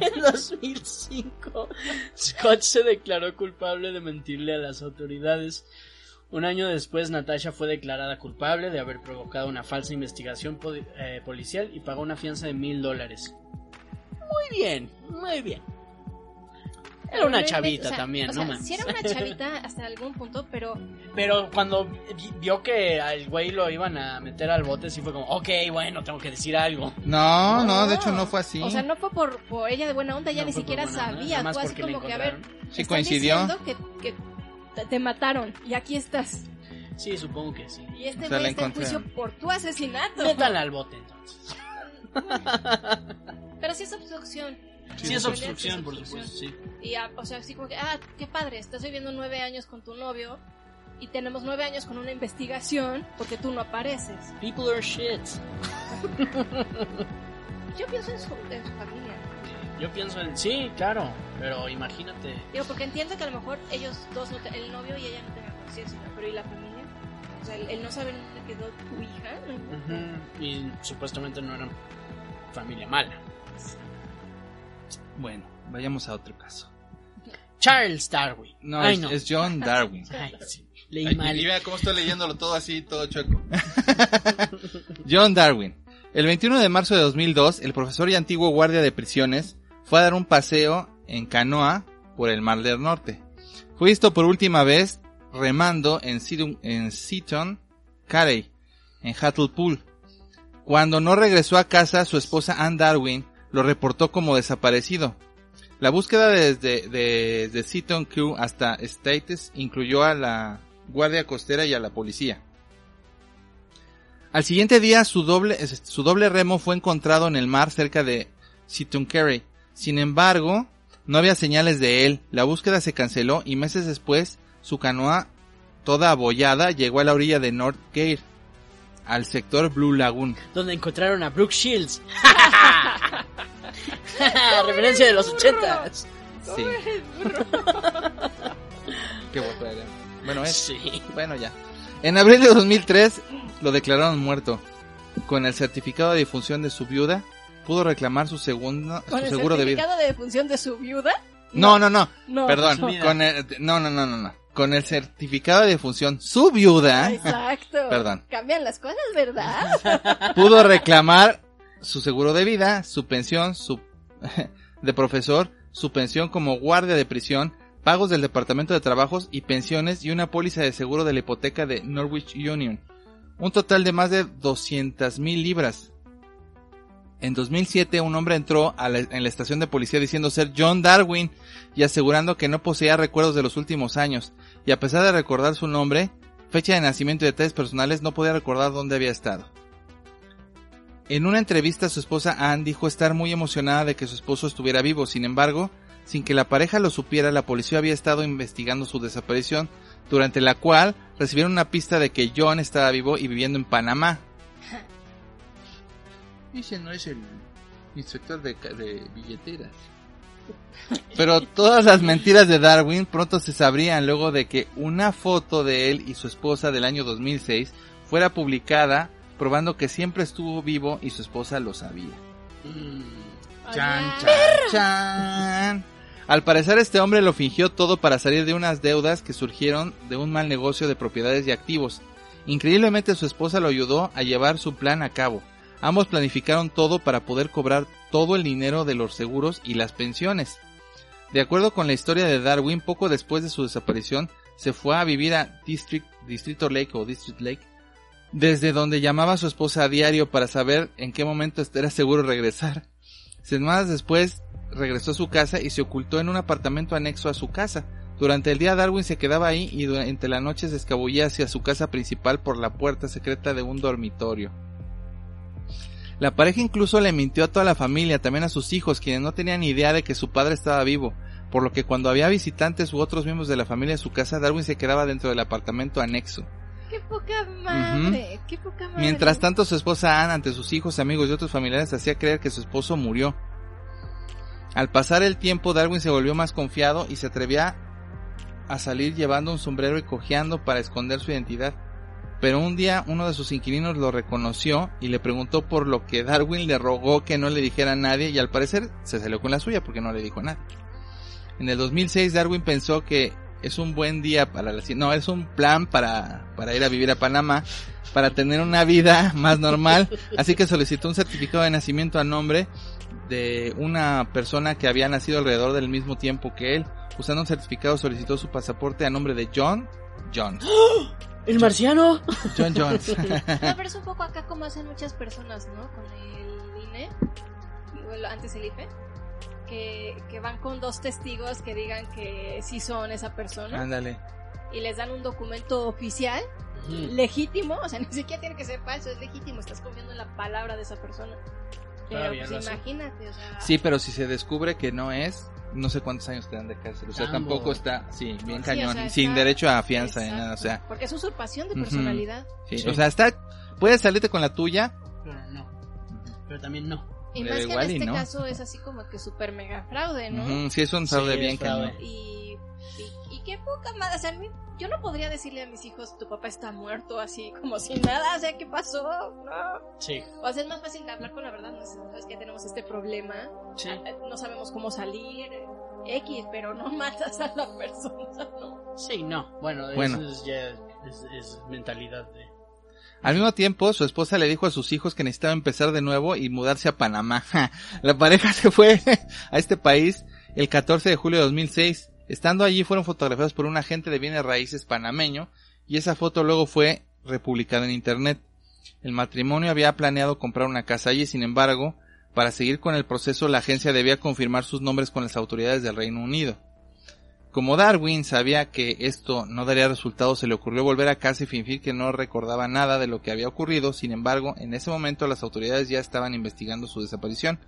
En 2005, Scott se declaró culpable de mentirle a las autoridades. Un año después, Natasha fue declarada culpable de haber provocado una falsa investigación eh, policial y pagó una fianza de mil dólares. Muy bien, muy bien. Era una chavita o sea, también, o no sea, más. sí era una chavita hasta algún punto, pero Pero cuando vi- vio que al güey lo iban a meter al bote, sí fue como, ok, bueno, tengo que decir algo. No, no, de hecho no fue así. O sea, no fue por, por ella de buena onda, ella No ni siquiera sabía. Tú así porque le como que, a ver, encontraron. Sí coincidió. que, que te- mataron y aquí estás. Sí, supongo que sí. Y este O sea, güey está en juicio por tu asesinato. Métanla al bote entonces. Pero sí es obstrucción. Sí, es Realmente obstrucción, por supuesto, sí. Y, ah, o sea, así como que, ah, qué padre, estás viviendo nueve años con tu novio y tenemos nueve años con una investigación porque tú no apareces. People are shit. Yo pienso en su, en su familia. Yo pienso en, sí, claro, pero imagínate. Digo, porque entiendo que a lo mejor ellos dos, no te- el novio y ella no tengan conciencia, pero ¿y la familia? O sea, el, el no saber dónde quedó tu hija, ¿no? Ujú, Y supuestamente no eran familia mala. Bueno, vayamos a otro caso. Charles Darwin. No, Ay, es, no. es John Darwin. Ay, sí. Leí Ay, mal. y vea cómo estoy leyéndolo todo así, todo chueco. John Darwin. El 21 de marzo de 2002, el profesor y antiguo guardia de prisiones fue a dar un paseo en canoa por el Mar del Norte. Fue visto por última vez remando en, Seaton- en Seaton Carey, en Hartlepool. Cuando no regresó a casa, su esposa Anne Darwin lo reportó como desaparecido. La búsqueda desde, desde Seaton Crew hasta States incluyó a la guardia costera y a la policía. Al siguiente día su doble, su doble remo fue encontrado en el mar cerca de Carey. Sin embargo, no había señales de él. La búsqueda se canceló y meses después su canoa toda abollada llegó a la orilla de North Gate, al sector Blue Lagoon. Donde encontraron a Brooke Shields. Referencia de los ochentas. Sí. Qué guapo era. Bueno, es. Sí. Bueno, ya. En abril de 2003 lo declararon muerto. Con el certificado de difunción de su viuda, pudo reclamar su, segunda, su Con el seguro de vida. certificado de defunción de su viuda. No, no, no. No. Perdón. Vida. Con el, no, no, no, no, no. Con el certificado de difunción, su viuda Exacto. Perdón. Cambian las cosas, ¿verdad? pudo reclamar su seguro de vida, su pensión, su de profesor, su pensión como guardia de prisión, pagos del Departamento de Trabajos y pensiones y una póliza de seguro de la hipoteca de Norwich Union. Un total de más de 200 mil libras. En 2007 un hombre entró a la- en la estación de policía diciendo ser John Darwin y asegurando que no poseía recuerdos de los últimos años y a pesar de recordar su nombre, fecha de nacimiento y detalles personales no podía recordar dónde había estado. En una entrevista su esposa Anne dijo estar muy emocionada de que su esposo estuviera vivo, sin embargo, sin que la pareja lo supiera, la policía había estado investigando su desaparición, durante la cual recibieron una pista de que John estaba vivo y viviendo en Panamá. Ese no es el inspector de billeteras. Pero todas las mentiras de Darwin pronto se sabrían luego de que una foto de él y su esposa del año 2006 fuera publicada probando que siempre estuvo vivo y su esposa lo sabía. Mm, Chan, chan, chan. Al parecer este hombre lo fingió todo para salir de unas deudas que surgieron de un mal negocio de propiedades y activos. Increíblemente su esposa lo ayudó a llevar su plan a cabo. Ambos planificaron todo para poder cobrar todo el dinero de los seguros y las pensiones. De acuerdo con la historia de Darwin, poco después de su desaparición, se fue a vivir a District, Distrito Lake o District Lake, desde donde llamaba a su esposa a diario para saber en qué momento era seguro regresar. Semanas después regresó a su casa y se ocultó en un apartamento anexo a su casa. Durante el día Darwin se quedaba ahí y durante la noche se escabullía hacia su casa principal por la puerta secreta de un dormitorio. La pareja incluso le mintió a toda la familia, también a sus hijos, quienes no tenían idea de que su padre estaba vivo, por lo que cuando había visitantes u otros miembros de la familia en su casa, Darwin se quedaba dentro del apartamento anexo. Qué poca madre, qué poca madre. Mientras tanto, su esposa Anne, ante sus hijos, amigos y otros familiares, hacía creer que su esposo murió. Al pasar el tiempo, Darwin se volvió más confiado y se atrevía a salir llevando un sombrero y cojeando para esconder su identidad. Pero un día uno de sus inquilinos lo reconoció y le preguntó por lo que Darwin le rogó que no le dijera a nadie y al parecer se salió con la suya porque no le dijo a nadie. En el 2006 Darwin pensó que es un buen día para la no es un plan para, para ir a vivir a Panamá para tener una vida más normal así que solicitó un certificado de nacimiento a nombre de una persona que había nacido alrededor del mismo tiempo que él. Usando un certificado solicitó su pasaporte a nombre de John Jones. ¿El marciano? John Jones. No, pero es un poco acá como hacen muchas personas, ¿no? Con el INE, antes el IFE, que, que van con dos testigos que digan que sí son esa persona Ándale. y les dan un documento oficial, Ujú. legítimo, o sea, ni siquiera tiene que ser falso, es legítimo, estás confiando en la palabra de esa persona. Pero pues imagínate, o sea... Sí, pero si se descubre que no es, no sé cuántos años te dan de cárcel. O sea, Tambo. tampoco está, sí, bien Sí, cañón. o sea, sin está- derecho a fianza ni nada. O sea, Porque es usurpación de personalidad. sí, Sí. o sea, está, puedes salirte con la tuya. Pero no. Pero también no. Y Pero más que en este no. caso es así como que super mega fraude, ¿no? Ujú, sí, es un fraude Sí, bien cañón. Y, y qué poca madre, o sea, a mí- yo no podría decirle a mis hijos, tu papá está muerto, así como si nada, o sea, ¿qué pasó? No. Sí. O sea, es más fácil hablar con la verdad, no sabes que tenemos este problema, Sí. ah, no sabemos cómo salir, X, pero no matas a la persona, ¿no? Sí, no. Bueno, Bueno. eso es ya es, es mentalidad de... Al mismo tiempo, su esposa le dijo a sus hijos que necesitaba empezar de nuevo y mudarse a Panamá. La pareja se fue a este país el 14 de julio de 2006. Estando allí fueron fotografiados por un agente de bienes raíces panameño y esa foto luego fue republicada en internet. El matrimonio había planeado comprar una casa allí, sin embargo, para seguir con el proceso la agencia debía confirmar sus nombres con las autoridades del Reino Unido. Como Darwin sabía que esto no daría resultados, se le ocurrió volver a casa y fingir que no recordaba nada de lo que había ocurrido. Sin embargo, en ese momento las autoridades ya estaban investigando su desaparición,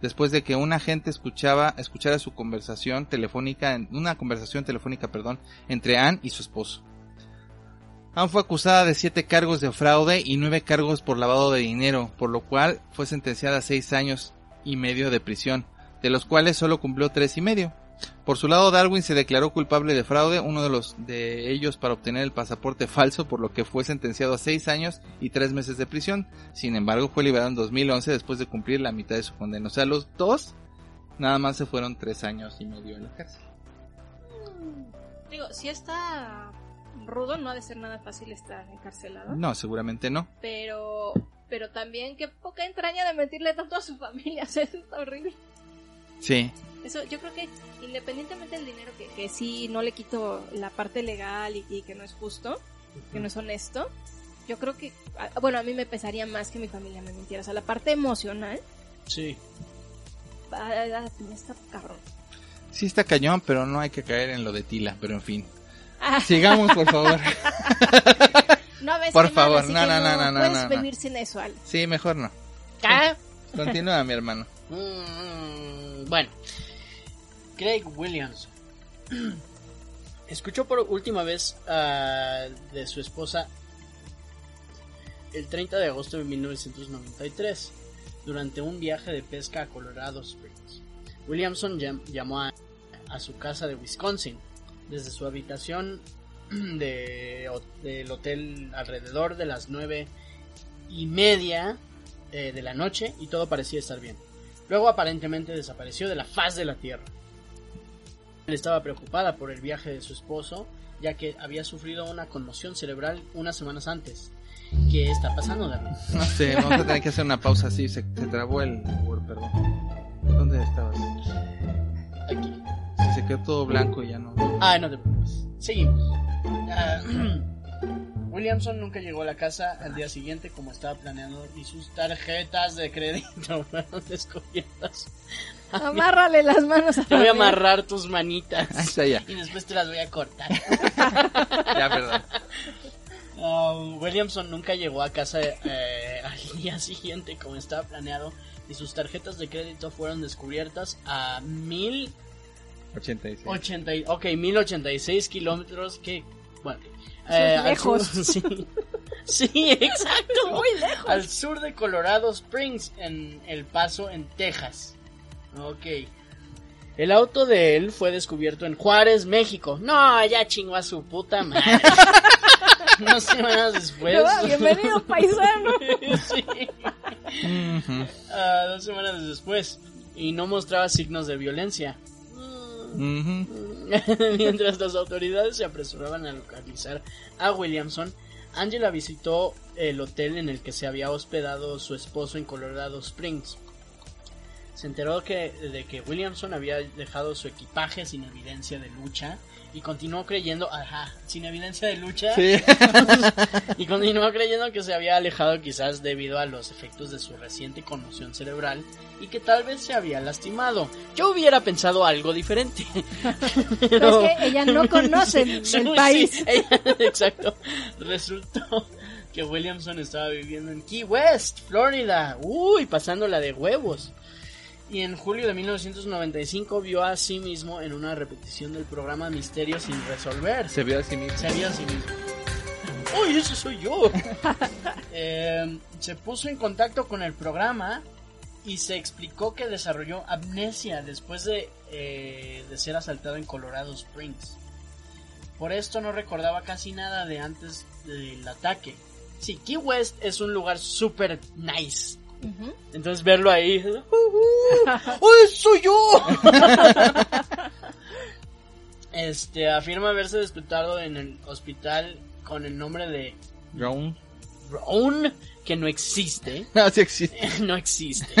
después de que un agente escuchaba, escuchara su conversación telefónica, una conversación telefónica, perdón, entre Anne y su esposo. Anne fue acusada de siete cargos de fraude y nueve cargos por lavado de dinero, por lo cual fue sentenciada a seis años y medio de prisión, de los cuales solo cumplió tres y medio. Por su lado, Darwin se declaró culpable de fraude, uno de los de ellos para obtener el pasaporte falso, por lo que fue sentenciado a seis años y tres meses de prisión. Sin embargo, fue liberado en 2011 después de cumplir la mitad de su condena. O sea, los dos nada más se fueron tres años y medio en la cárcel. Digo, si está rudo, no ha de ser nada fácil estar encarcelado. No, seguramente no. Pero, pero también qué poca entraña de mentirle tanto a su familia, o sea, eso está horrible. Sí, Eso, yo creo que independientemente del dinero, que, que sí no le quito la parte legal y, y que no es justo, que no es honesto, yo creo que, bueno, a mí me pesaría más que mi familia me mintiera. O sea, la parte emocional, Sí. está cabrón. sí está cañón, pero no hay que caer en lo de Tila, pero en fin. Ah, Sigamos, por favor. no ves por favor, no, no, no, no, no, Puedes no. vivir sin eso. Sí, mejor no. Ah, Continúa, mi hermano. Mm, bueno, Craig Williams escuchó por última vez ah, de su esposa el 30 de agosto de 1993 durante un viaje de pesca a Colorado Springs. Williamson llam- llamó a, su casa de Wisconsin desde su habitación del hotel alrededor de las nueve y media eh, de la noche y todo parecía estar bien. Luego aparentemente desapareció de la faz de la Tierra. Estaba preocupada por el viaje de su esposo, ya que había sufrido una conmoción cerebral unas semanas antes. ¿Qué está pasando, David? No sé, vamos a tener que hacer una pausa. Sí, se, se trabó el Word, perdón. ¿Dónde estabas? Aquí. Se quedó todo blanco y ya no. Ah, no te preocupes. Seguimos. Ah, Williamson nunca llegó a la casa al día siguiente como estaba planeando y sus tarjetas de crédito fueron descubiertas. amárrale las manos a Te voy a amarrar tus manitas Ahí está ya. y después te las voy a cortar. Ya, perdón. Williamson nunca llegó a casa eh, al día siguiente como estaba planeado y sus tarjetas de crédito fueron descubiertas a mil 86. ochenta y- ok, 1086 kilómetros que bueno Eso es al lejos. sur- sí, sí, exacto Muy lejos. al sur de Colorado Springs en El Paso en Texas ok el auto de él fue descubierto en Juárez, México. No, ya chingó a su puta madre. Semanas después. Bienvenido, paisano. Sí. Ah, dos semanas después. Y no mostraba signos de violencia. Mientras las autoridades se apresuraban a localizar a Williamson, Angela visitó el hotel en el que se había hospedado su esposo en Colorado Springs. se enteró que, de que Williamson había dejado su equipaje sin evidencia de lucha y continuó creyendo, ajá, sin evidencia de lucha, Sí. y continuó creyendo que se había alejado quizás debido a los efectos de su reciente conmoción cerebral y que tal vez se había lastimado. Yo hubiera pensado algo diferente. Pero es que ella no conoce el Sí, país. ella- exacto. Resultó que Williamson estaba viviendo en Key West, Florida. Uy, pasándola de huevos. Y en julio de 1995 vio a sí mismo en una repetición del programa Misterio sin resolver. Se vio a sí mismo. Se vio a sí mismo. ¡Uy, ese soy yo! Eh, se puso en contacto con el programa y se explicó que desarrolló amnesia después de, eh, de ser asaltado en Colorado Springs. Por esto no recordaba casi nada de antes del ataque. Sí, Key West es un lugar súper nice. Entonces verlo ahí. ¡Oh, soy yo! este afirma haberse despertado en el hospital con el nombre de Brown. Brown, que no existe. No, sí existe. no existe.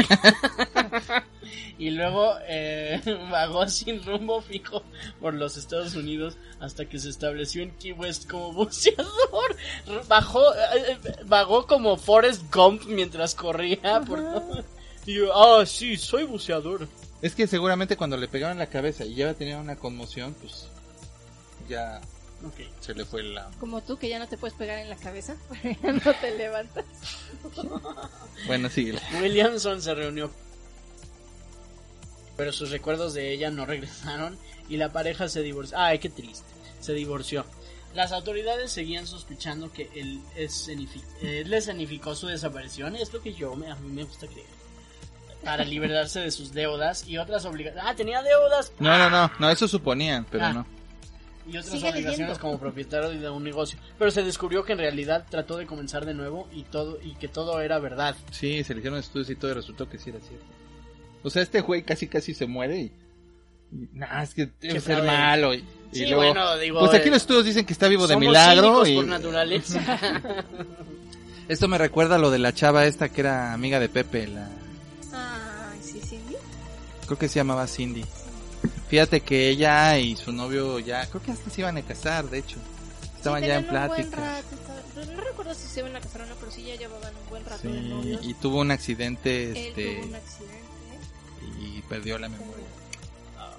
Y luego eh, vagó sin rumbo fijo por los Estados Unidos hasta que se estableció en Key West como buceador. Bajó, eh, eh, vagó como Forrest Gump mientras corría. Por... Y yo, ah, sí, soy buceador. Es que seguramente cuando le pegaron la cabeza y ya tenía una conmoción, pues ya se le fue la... Como tú que ya no te puedes pegar en la cabeza, ya no te levantas. Bueno, sí. Williamson se reunió, pero sus recuerdos de ella no regresaron y la pareja se divorció. Ay, qué triste. Se divorció. Las autoridades seguían sospechando que él, escenifi- él escenificó su desaparición. Es lo que yo me, a mí me gusta creer. Para liberarse de sus deudas y otras obligaciones. Ah, tenía deudas. No, no, no, no, eso suponían, pero Ah. no. y otras Sigue obligaciones leyendo. como propietario de un negocio. Pero se descubrió que en realidad trató de comenzar de nuevo y todo y que todo era verdad. Sí, se le hicieron estudios y todo y resultó que sí era cierto. O sea, este güey casi casi se muere y... y nah, es que debe ser fraude. malo y, y Sí, luego- bueno, digo, Pues aquí eh, los estudios dicen que está vivo de Somos milagro y... por naturales. Esto me recuerda a lo de la chava esta que era amiga de Pepe, la... Ay, sí, sí. Creo que se llamaba Cindy. Fíjate que ella y su novio ya, creo que hasta se iban a casar, de hecho. Estaban Sí, ya en plática. rato, estaba- No recuerdo si se iban a casar o no, pero sí ya llevaban un buen rato de Sí, novios. y tuvo un accidente Él este tuvo un accidente. Y perdió la memoria.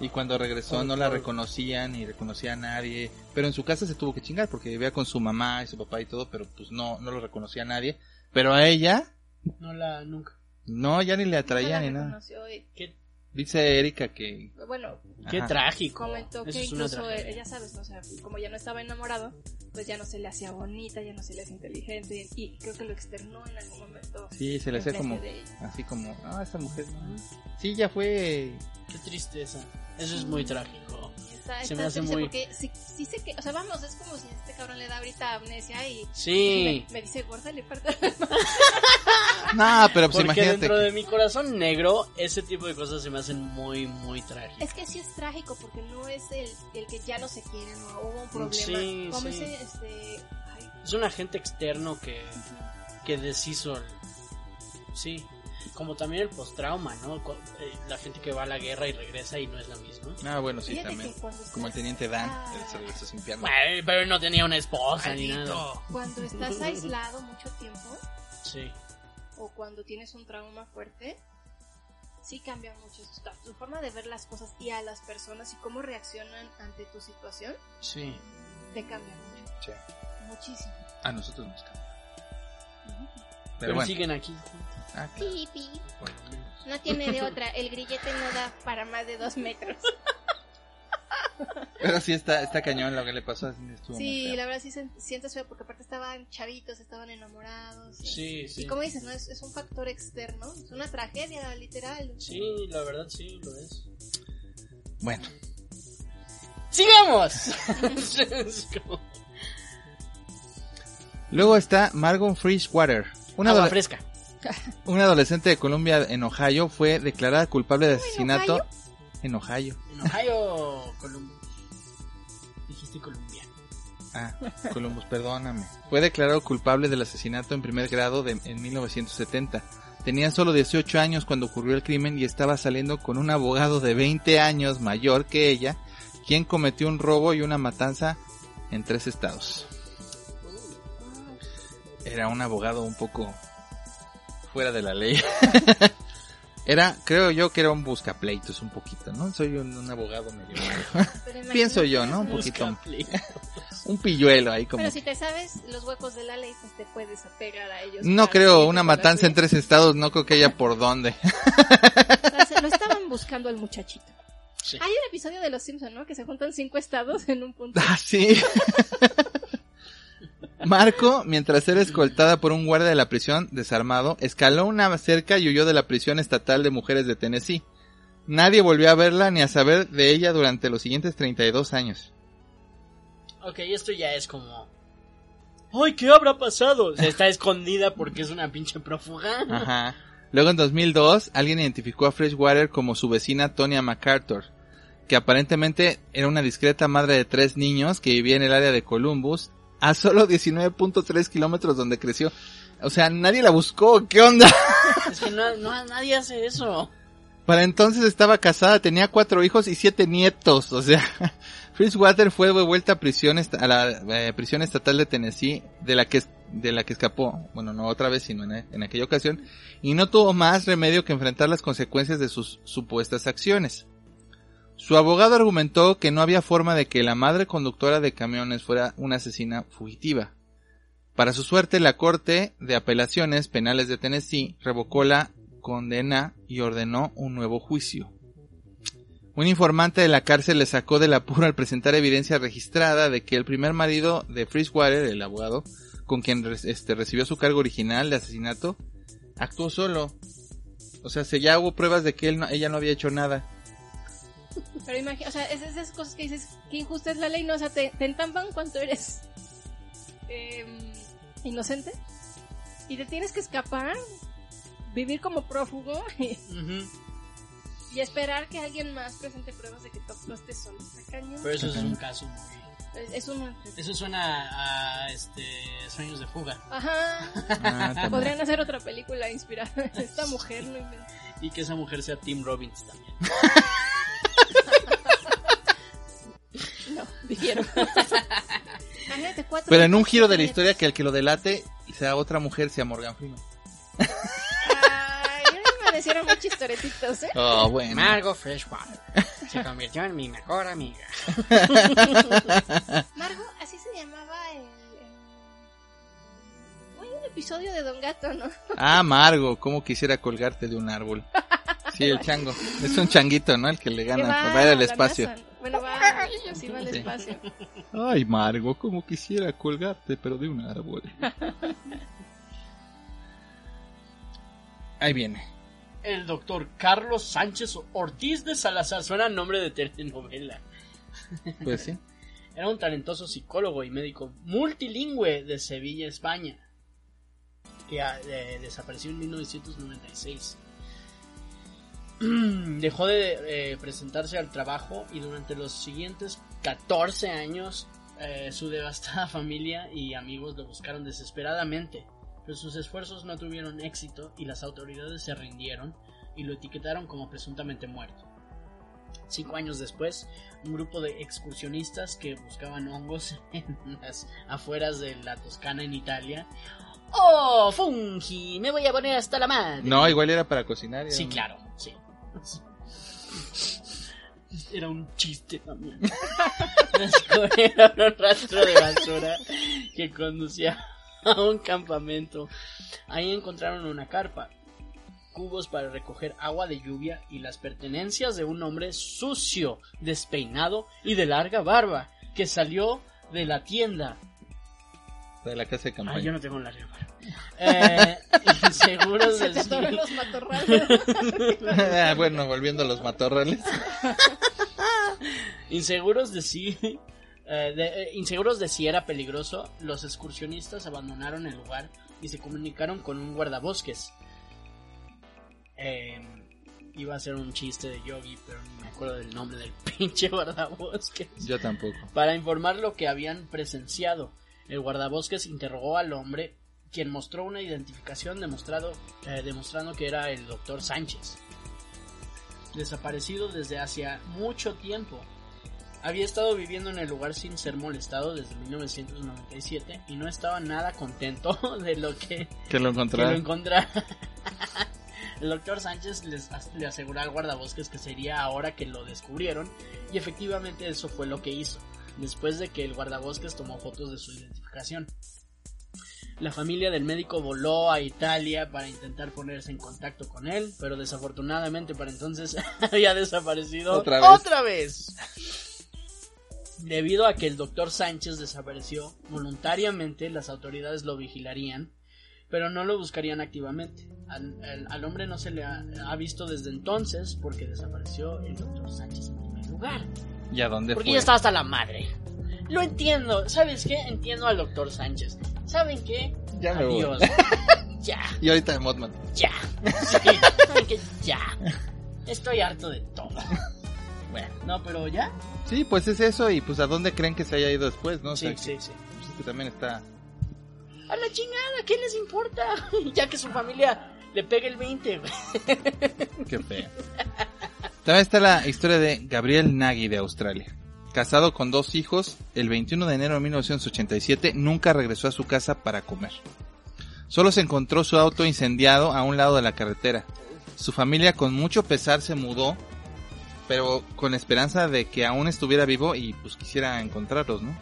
Y cuando regresó no la reconocían ni reconocía a nadie, pero en su casa se tuvo que chingar porque vivía con su mamá y su papá y todo, pero pues no no lo reconocía a nadie, pero a ella No la, nunca. no ya ni le atraía No la ni nada. reconoció y, Qué, Dice Erika que bueno, qué Ajá. trágico. comentó Eso que incluso, eh, ya sabes, ¿no? o sea, como ya no estaba enamorado, pues ya no se le hacía bonita, ya no se le hacía inteligente y creo que lo externó en algún momento. sí se le hacía como así como, ah, esta mujer. no". Sí, ya fue Qué tristeza. Eso es muy trágico. Está, Se está me hace muy- porque sí, sí sé que, o sea, vamos, es como si este cabrón le da ahorita amnesia y Sí. me, me dice gorda, le parto. No, pero pues Porque imagínate. dentro que- de mi corazón negro, ese tipo de cosas se me hacen muy, muy trágicas. Es que sí es trágico porque no es el, el que ya no se quiere, no hubo un problema. Sí, como sí. ese, este, ay, Es un agente externo que, que deshizo. el- Sí. Como también el postrauma, ¿no? Eh, La gente que va a la guerra y regresa y no es la misma. Ah, bueno, sí, Fíjate también. Como el teniente Dan, Ah. él se sin pierna. Bueno, pero no tenía una esposa ni nada. Cuando estás aislado mucho tiempo Sí. o cuando tienes un trauma fuerte, sí cambia mucho tu, tu forma de ver las cosas y a las personas y cómo reaccionan ante tu situación, Sí. te cambia mucho, Sí. muchísimo. A nosotros nos cambia. Pero, Pero bueno. siguen aquí. No tiene de otra, el grillete no da para más de dos metros. Pero sí está, está cañón lo que le pasó. estuvo Sí, la verdad sí se sientes feo porque aparte estaban chavitos, estaban enamorados. y- Sí, sí. Y como dices, ¿no? Es, es un factor externo, es una tragedia literal. Sí, la verdad sí, lo es. Bueno, ¡Sigamos! Luego está Margon Freshwater. Una, Agua adole- fresca. una adolescente de Colombia en Ohio fue declarada culpable de asesinato en Ohio. En Ohio, Columbus. Dijiste Colombia. Ah, Columbus, perdóname. Fue declarado culpable del asesinato en primer grado de, en 1970. Tenía solo 18 años cuando ocurrió el crimen y estaba saliendo con un abogado de 20 años mayor que ella, quien cometió un robo y una matanza en tres estados. Era un abogado un poco fuera de la ley. era, creo yo que era un buscapleitos un poquito, ¿no? Soy un, un abogado medio Pienso yo, ¿no? Un poquito. Un pilluelo ahí como. Pero si te sabes los huecos de la ley, pues te puedes apegar a ellos. No creo, una matanza en tres estados, no creo que haya por dónde. O sea, se- Lo estaban buscando al muchachito. Sí. Hay un episodio de Los Simpson, ¿no? Que se juntan cinco estados en un punto. Ah, sí. Marco, mientras era escoltada por un guardia de la prisión desarmado, escaló una cerca y huyó de la prisión estatal de mujeres de Tennessee. Nadie volvió a verla ni a saber de ella durante los siguientes 32 años. Ok, esto ya es como... ¡Ay, qué habrá pasado! Está escondida porque es una pinche prófuga. Ajá. Luego en 2002, alguien identificó a Freshwater como su vecina Tonya MacArthur, que aparentemente era una discreta madre de tres niños que vivía en el área de Columbus, a solo 19.3 kilómetros donde creció. O sea, nadie la buscó, ¿qué onda? Es que no, no- nadie hace eso. Para entonces estaba casada, tenía cuatro hijos y siete nietos, o sea, Freshwater fue devuelta a prisión a la eh, prisión estatal de Tennessee, de la que de la que escapó, bueno, no otra vez, sino en, en aquella ocasión, y no tuvo más remedio que enfrentar las consecuencias de sus supuestas acciones. Su abogado argumentó que no había forma de que la madre conductora de camiones fuera una asesina fugitiva. Para su suerte, la Corte de Apelaciones Penales de Tennessee revocó la condena y ordenó un nuevo juicio. Un informante de la cárcel le sacó del apuro al presentar evidencia registrada de que el primer marido de Frischwater, el abogado, con quien este, recibió su cargo original de asesinato, actuó solo. O sea, se ya hubo pruebas de que él no- ella no había hecho nada. Pero imagina, o sea, es esas cosas que dices, qué injusta es la ley, ¿no? O sea, te, te entamban cuando eres em, inocente y te tienes que escapar, vivir como prófugo y, esperar que alguien más presente pruebas de que tú actuaste solo. Pero eso es un caso muy... Es, es un... Eso suena a este sueños de fuga. Ajá. Ah. Podrían hacer otra película inspirada en esta mujer, no. Y que esa mujer sea Tim Robbins también. No, dijeron. Imagínate cuatro Pero en un giro de la historia que el que lo delate sea otra mujer sea Morgan Freeman. Ay, me decían muchos historietitos, ¿eh? Oh, bueno. Margot Freshwater se convirtió en mi mejor amiga. Margo, así se llamaba el... el- Hay un episodio de Don Gato, ¿no? Ah, Margo, cómo quisiera colgarte de un árbol. Sí, el chango. Es un changuito, ¿no? El que le Que gana, va va, a al espacio. Bueno, va, va al Sí. espacio. Ay, Margo, cómo quisiera colgarte, pero de un árbol. Ahí viene. El doctor Carlos Sánchez Ortiz de Salazar. Suena a nombre de telenovela. Pues sí. Era un talentoso psicólogo y médico multilingüe de Sevilla, España, que ah, eh, desapareció en 1996. Dejó de eh, presentarse al trabajo y durante los siguientes 14 años eh, su devastada familia y amigos lo buscaron desesperadamente, pero sus esfuerzos no tuvieron éxito y las autoridades se rindieron y lo etiquetaron como presuntamente muerto. Cinco años después, un grupo de excursionistas que buscaban hongos en las afueras de la Toscana en Italia. ¡Oh, fungi! Me voy a poner hasta la madre. No, igual era para cocinar. era Sí, un- claro, sí. Era un chiste también. Descubrieron un rastro de basura que conducía a un campamento. Ahí encontraron una carpa, cubos para recoger agua de lluvia y las pertenencias de un hombre sucio, despeinado y de larga barba que salió de la tienda De la casa de Ah, campaña. yo no tengo larga barba. Eh, inseguros Se de te sí. atoran los matorrales. Ah, bueno, volviendo a los matorrales. Inseguros de si eh, de- eh, inseguros de si era peligroso, los excursionistas abandonaron el lugar y se comunicaron con un guardabosques. Eh, iba a ser un chiste de Yogi, pero ni me acuerdo del nombre del pinche guardabosques. Yo tampoco. Para informar lo que habían presenciado, el guardabosques interrogó al hombre quien mostró una identificación demostrado, eh, demostrando que era el doctor Sánchez. Desaparecido desde hacía mucho tiempo. Había estado viviendo en el lugar sin ser molestado desde 1997 y no estaba nada contento de lo que, Que lo encontrara. El doctor Sánchez les, le aseguró al guardabosques que sería ahora que lo descubrieron y efectivamente eso fue lo que hizo, después de que el guardabosques tomó fotos de su identificación. La familia del médico voló a Italia para intentar ponerse en contacto con él, pero desafortunadamente para entonces había desaparecido Otra vez. otra vez. Debido a que el doctor Sánchez desapareció voluntariamente, las autoridades lo vigilarían, pero no lo buscarían activamente. Al, al- al hombre no se le ha, ha visto desde entonces porque desapareció el doctor Sánchez en primer lugar. ¿Y a dónde Porque fue? ya estaba hasta la madre. Lo entiendo. ¿Sabes qué? Entiendo al doctor Sánchez. ¿Saben qué? Ya me voy. Adiós. ya, Y ahorita de Mothman. ya. Sí, ¿saben qué? Ya. Estoy harto de todo. Bueno, no, pero ya. Sí, pues es eso. Y pues a dónde creen que se haya ido después, ¿no? O Sí, sea, sí, sí. pues, es que también está. A la chingada, ¿qué les importa? ya que su familia le pegue el 20, güey. Qué feo. También está la historia de Gabriel Nagy de Australia. Casado con dos hijos, el 21 de enero de 1987 nunca regresó a su casa para comer. Solo se encontró su auto incendiado a un lado de la carretera. Su familia con mucho pesar se mudó, pero con esperanza de que aún estuviera vivo y pues quisiera encontrarlos, ¿no?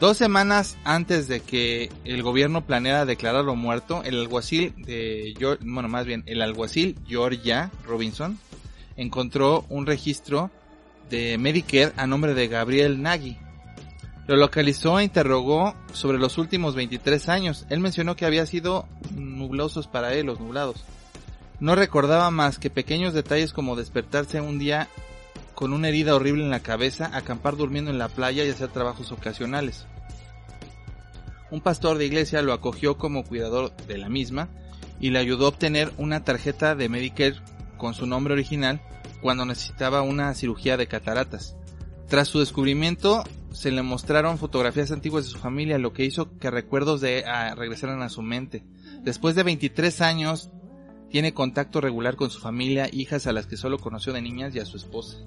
Dos semanas antes de que el gobierno planeara declararlo muerto, el alguacil de, bueno, más bien, el alguacil Georgia Robinson encontró un registro de Medicare a nombre de Gabriel Nagy. Lo localizó e interrogó sobre los últimos 23 años. Él mencionó que había sido nublosos para él, los nublados. No recordaba más que pequeños detalles como despertarse un día con una herida horrible en la cabeza, acampar durmiendo en la playa y hacer trabajos ocasionales. Un pastor de iglesia lo acogió como cuidador de la misma y le ayudó a obtener una tarjeta de Medicare con su nombre original cuando necesitaba una cirugía de cataratas. Tras su descubrimiento, se le mostraron fotografías antiguas de su familia, lo que hizo que recuerdos de ah, regresaran a su mente. Después de 23 años, tiene contacto regular con su familia, hijas a las que solo conoció de niñas y a su esposa.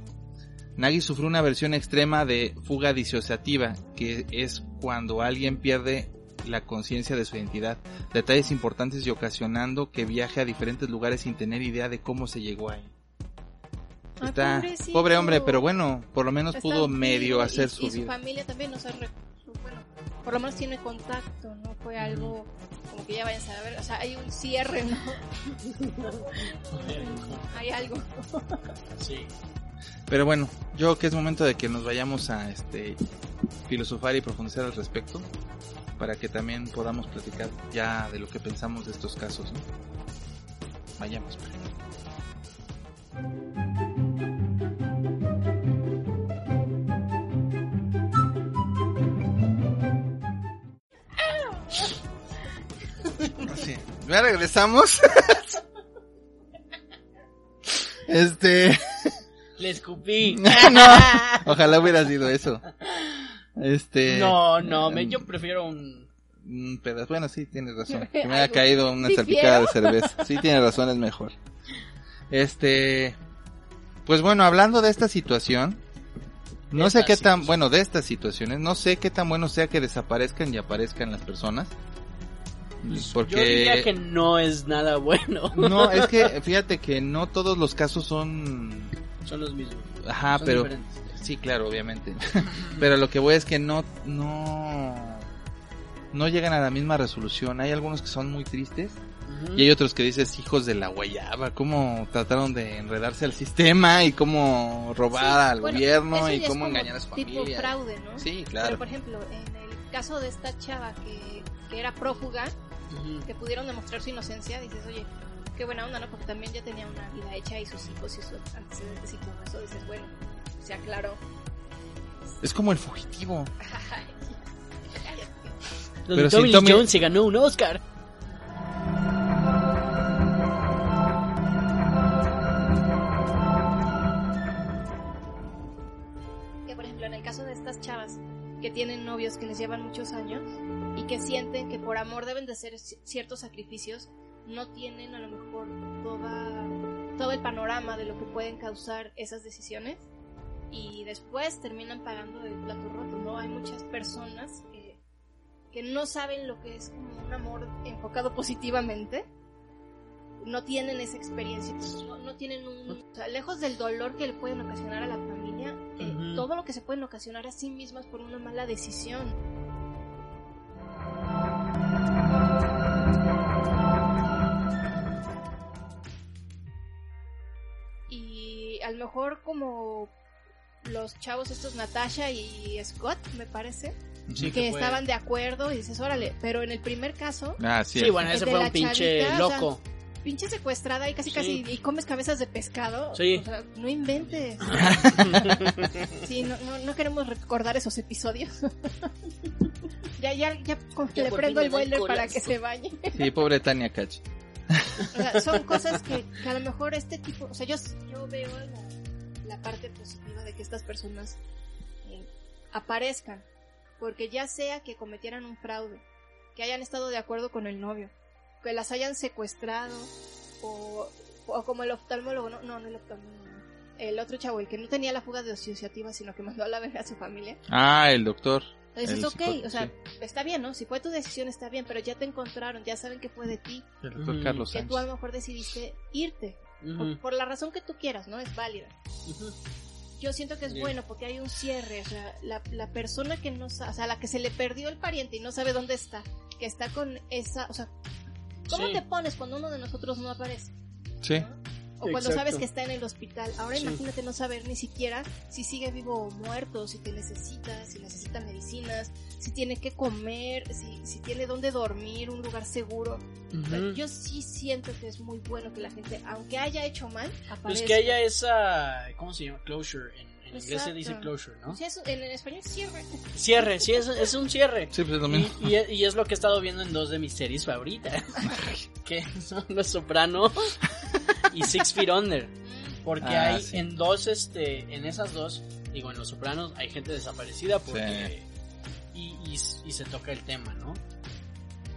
Nagy sufrió una versión extrema de fuga disociativa, que es cuando alguien pierde la conciencia de su identidad, detalles importantes y ocasionando que viaje a diferentes lugares sin tener idea de cómo se llegó ahí. Ay, Está pobrecito. pobre hombre, pero bueno, por lo menos Está pudo medio y- hacer y su su vida. familia también, o sea, re- bueno, por lo menos tiene contacto, no fue algo como que ya vayan a ver, o sea, hay un cierre, ¿no? Hay algo. Sí. Pero bueno, yo creo que es momento de que nos vayamos a este filosofar y profundizar al respecto para que también podamos platicar ya de lo que pensamos de estos casos, ¿no? Vayamos. pues. Ya regresamos. este, Le escupí. no, ojalá hubiera sido eso. Este, No, no, me, yo prefiero un... pedazo. Bueno, sí, tienes razón. Que me haya caído una salpicada de cerveza. Sí, tienes razón, es mejor. Este, pues bueno, hablando de esta situación, no sé qué tan, bueno, de estas situaciones, no sé qué tan bueno sea que desaparezcan y aparezcan las personas. Porque Yo diría que no es nada bueno. no, es que fíjate que no todos los casos son Son los mismos. Ajá, Son pero diferentes. sí, claro, obviamente. pero lo que voy es que no no no llegan a la misma resolución. Hay algunos que son muy tristes y hay otros que dices hijos de la guayaba, cómo trataron de enredarse al sistema y cómo robar Sí, al bueno, gobierno y cómo como engañar a su tipo familia. fraude, ¿no? Sí, Pero claro. por ejemplo, en el caso de esta chava que, que era prófuga, Que pudieron demostrar su inocencia, dices, oye, qué buena onda, ¿no? Porque también ya tenía una vida hecha y sus hijos y sus antecedentes y todo eso, dices, bueno, se aclaró. Es como el fugitivo. Donde Pero Tommy Tommy- Jones se ganó un Oscar. Que por ejemplo, en el caso de estas chavas que tienen novios que les llevan muchos años y que sienten que por amor deben de hacer ci- ciertos sacrificios, no tienen a lo mejor toda, todo el panorama de lo que pueden causar esas decisiones y después terminan pagando el plato roto, ¿no? Hay muchas personas que, que no saben lo que es como un amor enfocado positivamente, no tienen esa experiencia, no, no tienen un... lejos del dolor que le pueden ocasionar a la familia, todo lo que se pueden ocasionar a sí mismas por una mala decisión. Y a lo mejor como los chavos estos, Natasha y Scott, me parece, Sí, que estaban de acuerdo y dices, órale, pero en el primer caso, Ah, sí. Sí, bueno, ese fue la un pinche chavita, o sea, loco. Pinche secuestrada y casi Sí. casi y comes cabezas de pescado. Sí. O sea, no inventes. Sí, no, no, no queremos recordar esos episodios. ya, ya, ya, como que Ya le prendo el boiler para que se bañe. Sí, pobre Tania Cach. O sea, son cosas que, que a lo mejor este tipo, o sea, yo, yo veo la, la parte positiva de que estas personas eh, aparezcan, porque ya sea que cometieran un fraude, que hayan estado de acuerdo con el novio, que las hayan secuestrado, o, o como el oftalmólogo, no, no, no el oftalmólogo, el otro chavo, el que no tenía la fuga de asociativa, sino que mandó a la verga a su familia. Ah, el doctor. Entonces, El ok, psicólogo, o sea, sí. está bien, ¿no? Si fue tu decisión, está bien, pero ya te encontraron, ya saben que fue de ti, El doctor Ujú. Carlos que tú a lo mejor decidiste irte. Por, por la razón que tú quieras, ¿no? Es válida. Yo siento que es bueno porque hay un cierre, o sea, la, la persona que no sabe, o sea, la que se le perdió el pariente y no sabe dónde está, que está con esa, o sea, ¿cómo Sí. te pones cuando uno de nosotros no aparece? Sí. ¿no? O cuando Exacto. sabes que está en el hospital. Ahora Sí. imagínate no saber ni siquiera si sigue vivo o muerto, si te necesita, si necesita medicinas, si tiene que comer, si, si tiene dónde dormir, un lugar seguro. Sea, Ujú. Yo sí siento que es muy bueno que la gente, aunque haya hecho mal, Pues aparezca. que haya esa. ¿Cómo se llama? Closure. En, en inglés se Exacto. dice closure, ¿no? Sí, en, español cierre. Cierre, sí, es, es un cierre. Sí, pues es lo Y, mismo. y- y es lo que he estado viendo en dos de mis series favoritas. que son Los Soprano y Six Feet Under. Porque Ah, hay sí. en dos, este, en esas dos, digo, en Los Sopranos hay gente desaparecida porque... Y, y, y se toca el tema, ¿no?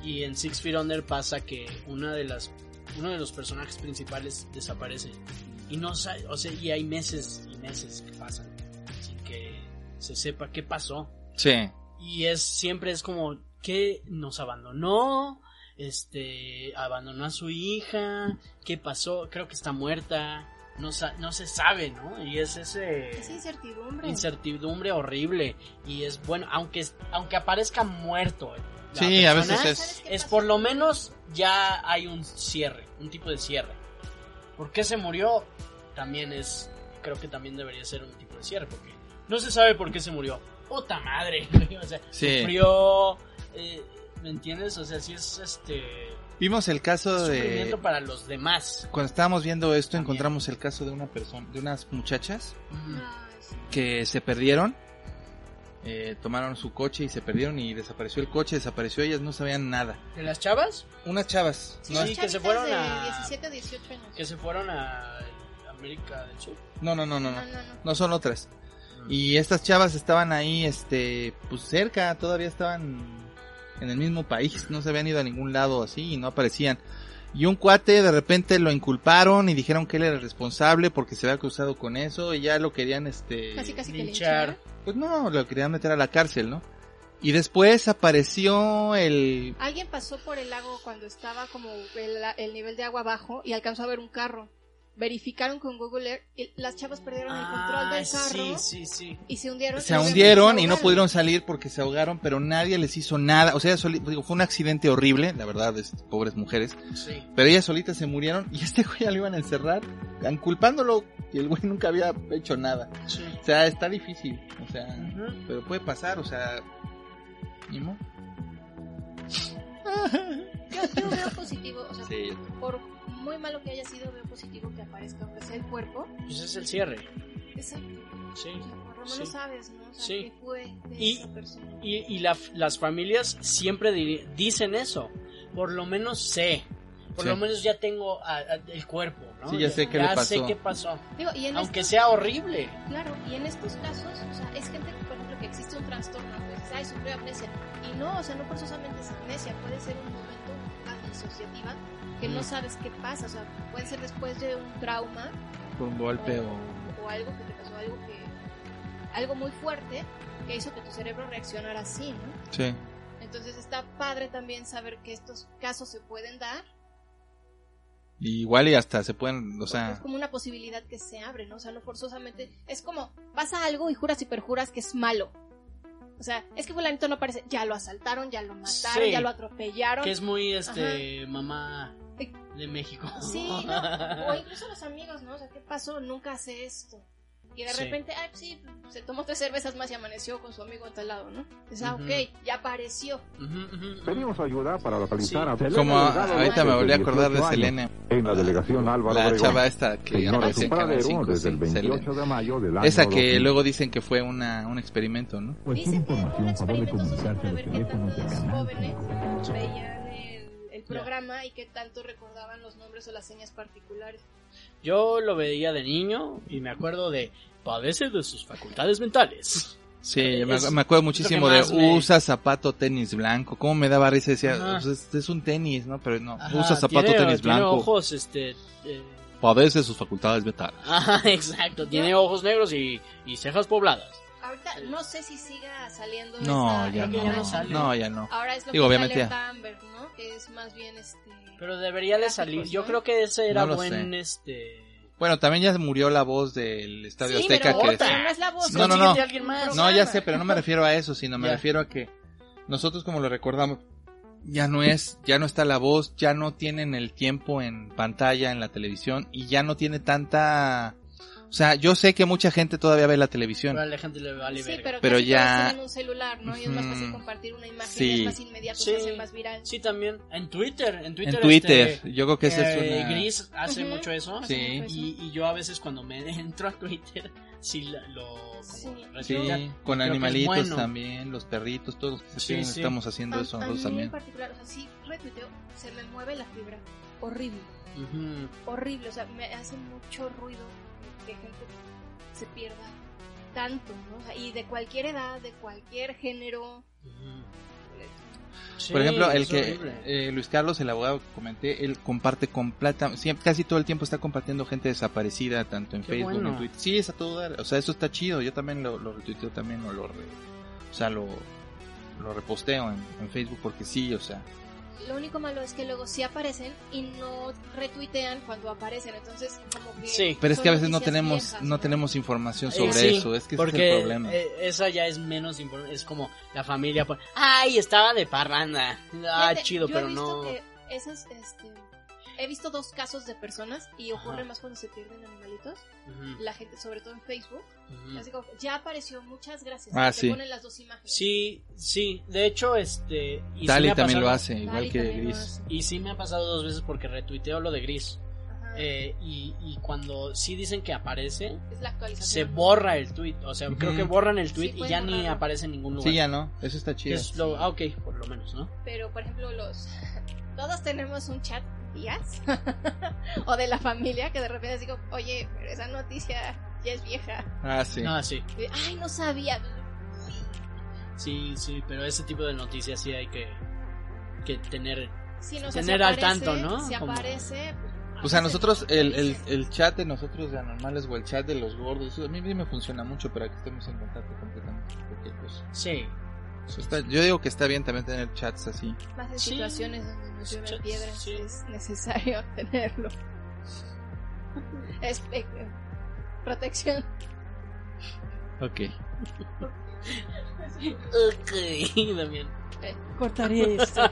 Y en Six Feet Under pasa que una de las, uno de los personajes principales desaparece. Y no sabe, o sea, y hay meses meses que pasan sin que se sepa qué pasó. Sí. Y es siempre es como que nos abandonó, este, abandonó a su hija, qué pasó, creo que está muerta, no, sa- no se sabe, ¿no? Y es ese Es incertidumbre. incertidumbre horrible y es bueno, aunque aunque aparezca muerto. la Sí, a persona, veces ¿Sabes es. es por lo menos ya hay un cierre, un tipo de cierre. ¿Por qué se murió? También es, creo que también debería ser un tipo de cierre, porque no se sabe por qué se murió. Puta madre, o sea, Sí. sufrió, eh, ¿me entiendes? O sea, sí es este Vimos el caso de. para los demás. Cuando estábamos viendo esto, También. encontramos el caso de una persona, de unas muchachas sí. que se perdieron. Eh, tomaron su coche y se perdieron y desapareció el coche, desapareció ellas, no sabían nada. ¿De las chavas? Unas chavas, Sí, no, las Sí, que se fueron de a- 17 a 18 años. Que se fueron a América del Sur. no, no, no, no, No, no, no, no. no son otras. Y estas chavas estaban ahí, este, pues cerca, todavía estaban en el mismo país, no se habían ido a ningún lado así y no aparecían. Y un cuate de repente lo inculparon y dijeron que él era el responsable porque se había acusado con eso y ya lo querían, este, Casi, Linchar. linchar. pues no, lo querían meter a la cárcel, ¿no? Y después apareció el, Alguien pasó por el lago cuando estaba como el, el nivel de agua bajo y alcanzó a ver un carro. Verificaron con Google Earth y las chavas perdieron el control del carro Ah, sí, sí, sí. y se hundieron. se hundieron se y no pudieron salir porque se ahogaron, pero nadie les hizo nada. O sea, soli- digo, fue un accidente horrible, la verdad, es, pobres mujeres. Sí. Pero ellas solitas se murieron y este güey ya lo iban a encerrar, culpándolo y el güey nunca había hecho nada. sí. O sea, está difícil, o sea, pero puede pasar, o sea, ni modo. Yo, yo veo positivo, o sea, Sí. por muy malo que haya sido, veo positivo que aparezca, aunque sea el cuerpo. Pues es el cierre. Exacto. Sí. O sea, por lo Sí. menos sabes, ¿no? O sea, Sí. qué fue de Y- esa persona. Y, y la- las familias siempre di- dicen eso. Por lo menos sé. Por Sí. lo menos ya tengo a- a- el cuerpo, ¿no? Sí, ya sé qué le sé pasó. qué pasó. Digo, y en Aunque estos- sea horrible. Claro, y en estos casos, o sea, es gente que, por ejemplo, que existe un trastorno, pues dices, ay, sufrió amnesia. Y no, o sea, no forzosamente es amnesia, puede ser un momento disociativa que no sabes qué pasa, o sea, puede ser después de un trauma un golpe o... o algo que te pasó, algo que algo muy fuerte que hizo que tu cerebro reaccionara así, ¿no? Sí. Entonces está padre también saber que estos casos se pueden dar, Y igual y hasta se pueden, o porque sea... es como una posibilidad que se abre, ¿no? O sea, no forzosamente es como pasa algo y juras y perjuras que es malo. O sea, es que fulanito no parece, ya lo asaltaron, ya lo mataron, Sí. ya lo atropellaron. Que es muy, este, mamá Eh, de México. Sí, no, o incluso los amigos, ¿no? O sea, ¿qué pasó? Nunca hace esto. Y de Sí. repente, ah, sí, se tomó tres cervezas más y amaneció con su amigo a tal lado, ¿no? Dices, ah, Ujú. ok, ya apareció. Ujú, ujú, ujú. Pedimos ayuda para localizar Sí. a Selena Como ahorita me volví a acordar de 18 años, Selena, En la delegación Álvaro la chava esta que aparece en Canal paradero 5, desde el sí, 28 Selena. de mayo del año Esa que 2000. luego dicen que fue una, un experimento, ¿no? Pues Dice que fue un experimento para ver qué tanto los jóvenes veían el, el programa y qué tanto recordaban los nombres o las señas particulares. Yo lo veía de niño y me acuerdo de padece de sus facultades mentales. Sí, yo me, Es me acuerdo muchísimo de me- usa zapato tenis blanco. ¿Cómo me daba risa? Decía, Ajá. pues, este es un tenis, ¿no? Pero no, Ajá, usa zapato tiene- tenis tiene blanco. ojos, este... eh, Padece sus facultades mentales. Ajá, exacto. Tiene ojos negros y, y cejas pobladas. Ahorita no sé si siga saliendo No, esa- ya no. ya no sale. No, ya no. Ahora es lo Digo, que obviamente sale ya. Amber, ¿no? Que es más bien este... Pero debería de Gráficos, salir. Yo ¿no? creo que ese era No buen, sé. este... Bueno, también ya murió la voz del Estadio Sí, Azteca. pero que otra, no es la voz. No, no, no. Consíguete a alguien más. No, ya sé, pero no me refiero a eso, sino me Ya. refiero a que nosotros como lo recordamos, ya no es, ya no está la voz, ya no tienen el tiempo en pantalla, en la televisión, y ya no tiene tanta... O sea, yo sé que mucha gente todavía ve la televisión. Pero a la gente le vale Sí, verga. pero, Pero ya- tienen un celular, ¿no? Y es más fácil compartir una imagen, Sí. es más inmediato, Sí. se hace más viral. Sí, también. En Twitter. En Twitter. en Twitter, este, yo creo que esa eh, es una... Gris hace Ujú. mucho eso. Sí. Y, y yo a veces cuando me entro a Twitter, sí la- lo como Sí. Con es animalitos bueno. también, los perritos, todos los que Sí, tienen, sí. estamos haciendo A- eso a nosotros también. en particular, o sea, sí retuiteo, se me mueve la fibra. Horrible, Ujú. horrible. O sea, me hace mucho ruido que gente se pierda tanto, ¿no? Y de cualquier edad, de cualquier género. Por ejemplo, el que eh, Luis Carlos, el abogado que comenté, él comparte completa, siempre, casi todo el tiempo está compartiendo gente desaparecida, tanto en Qué Facebook, bueno. en Twitter. Sí, es a todo dar. O sea, eso está chido. Yo también lo, lo retuiteo también, o lo, re- o sea, lo, lo reposteo en, en Facebook porque sí, o sea. Lo único malo es que luego sí aparecen y no retuitean cuando aparecen. Entonces, como que. Sí. Pero es que a veces no tenemos, viejas, no tenemos información Eh, sobre sí, eso. Es que ese es el problema. eh, esa ya es menos importante. Es como la familia. pone, Ay, estaba de parranda. Ah, Fíjate, chido, yo pero he visto no. que esas, este, he visto dos casos de personas y ocurre Ajá. más cuando se pierden animalitos. Ujú, La gente, sobre todo en Facebook, ujú. así como, ya apareció, muchas gracias. Ah, y te sí. ponen las dos imágenes. Sí, sí. De hecho, este. Y sí Dali me ha también lo pasado- hace, igual Dali que lo Gris. Y sí me ha pasado dos veces porque retuiteo lo de Gris. Ajá. Eh, y, y cuando sí dicen que aparece, es la se borra el tweet. O sea, creo Ujú. que borran el Sí, tweet y pueden ya ni borrarlo. aparece en ningún lugar. Sí, ya no. Eso está chido. es lo- ah, ok, por lo menos, ¿no? Pero, por ejemplo, los. Todos tenemos un chat días o de la familia que de repente digo, oye, pero esa noticia ya es vieja. Ah, sí. Ah, Ay, no sabía. Sí, sí, pero ese tipo de noticias sí hay que, que tener. Sí, no, o sea, Tener si al tanto, ¿no? Si aparece. Pues a nosotros, el, el, chat de nosotros de anormales o el chat de los gordos, a mí me funciona mucho para que estemos en contacto completamente. Porque, pues, Sí. Eso está- yo digo que está bien también tener chats así. Más en Sí. situaciones donde nos llueven Chats, piedras sí. es necesario tenerlo. Es eh, protección. Ok. Ok, Damián. Eh, cortaré esto.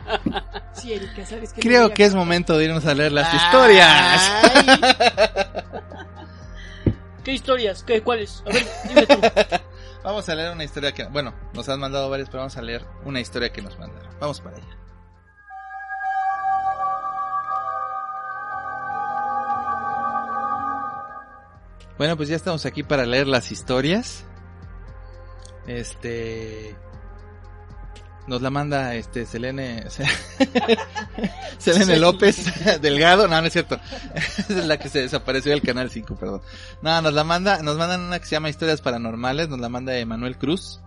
Sí, Erika, sabes que Creo que es cortar. momento de irnos a leer las Ay. historias. ¿Qué historias? ¿Qué? ¿Cuáles? A ver, dime tú. Vamos a leer una historia que, bueno, nos han mandado varias, pero vamos a leer una historia que nos mandaron. Vamos para allá. Bueno, pues ya estamos aquí para leer las historias. Este nos la manda este Selene Selene López Delgado, no, no es cierto. Esa es la que se desapareció del canal 5, perdón. No, nos la manda, nos mandan una que se llama Historias Paranormales, nos la manda Emanuel Cruz.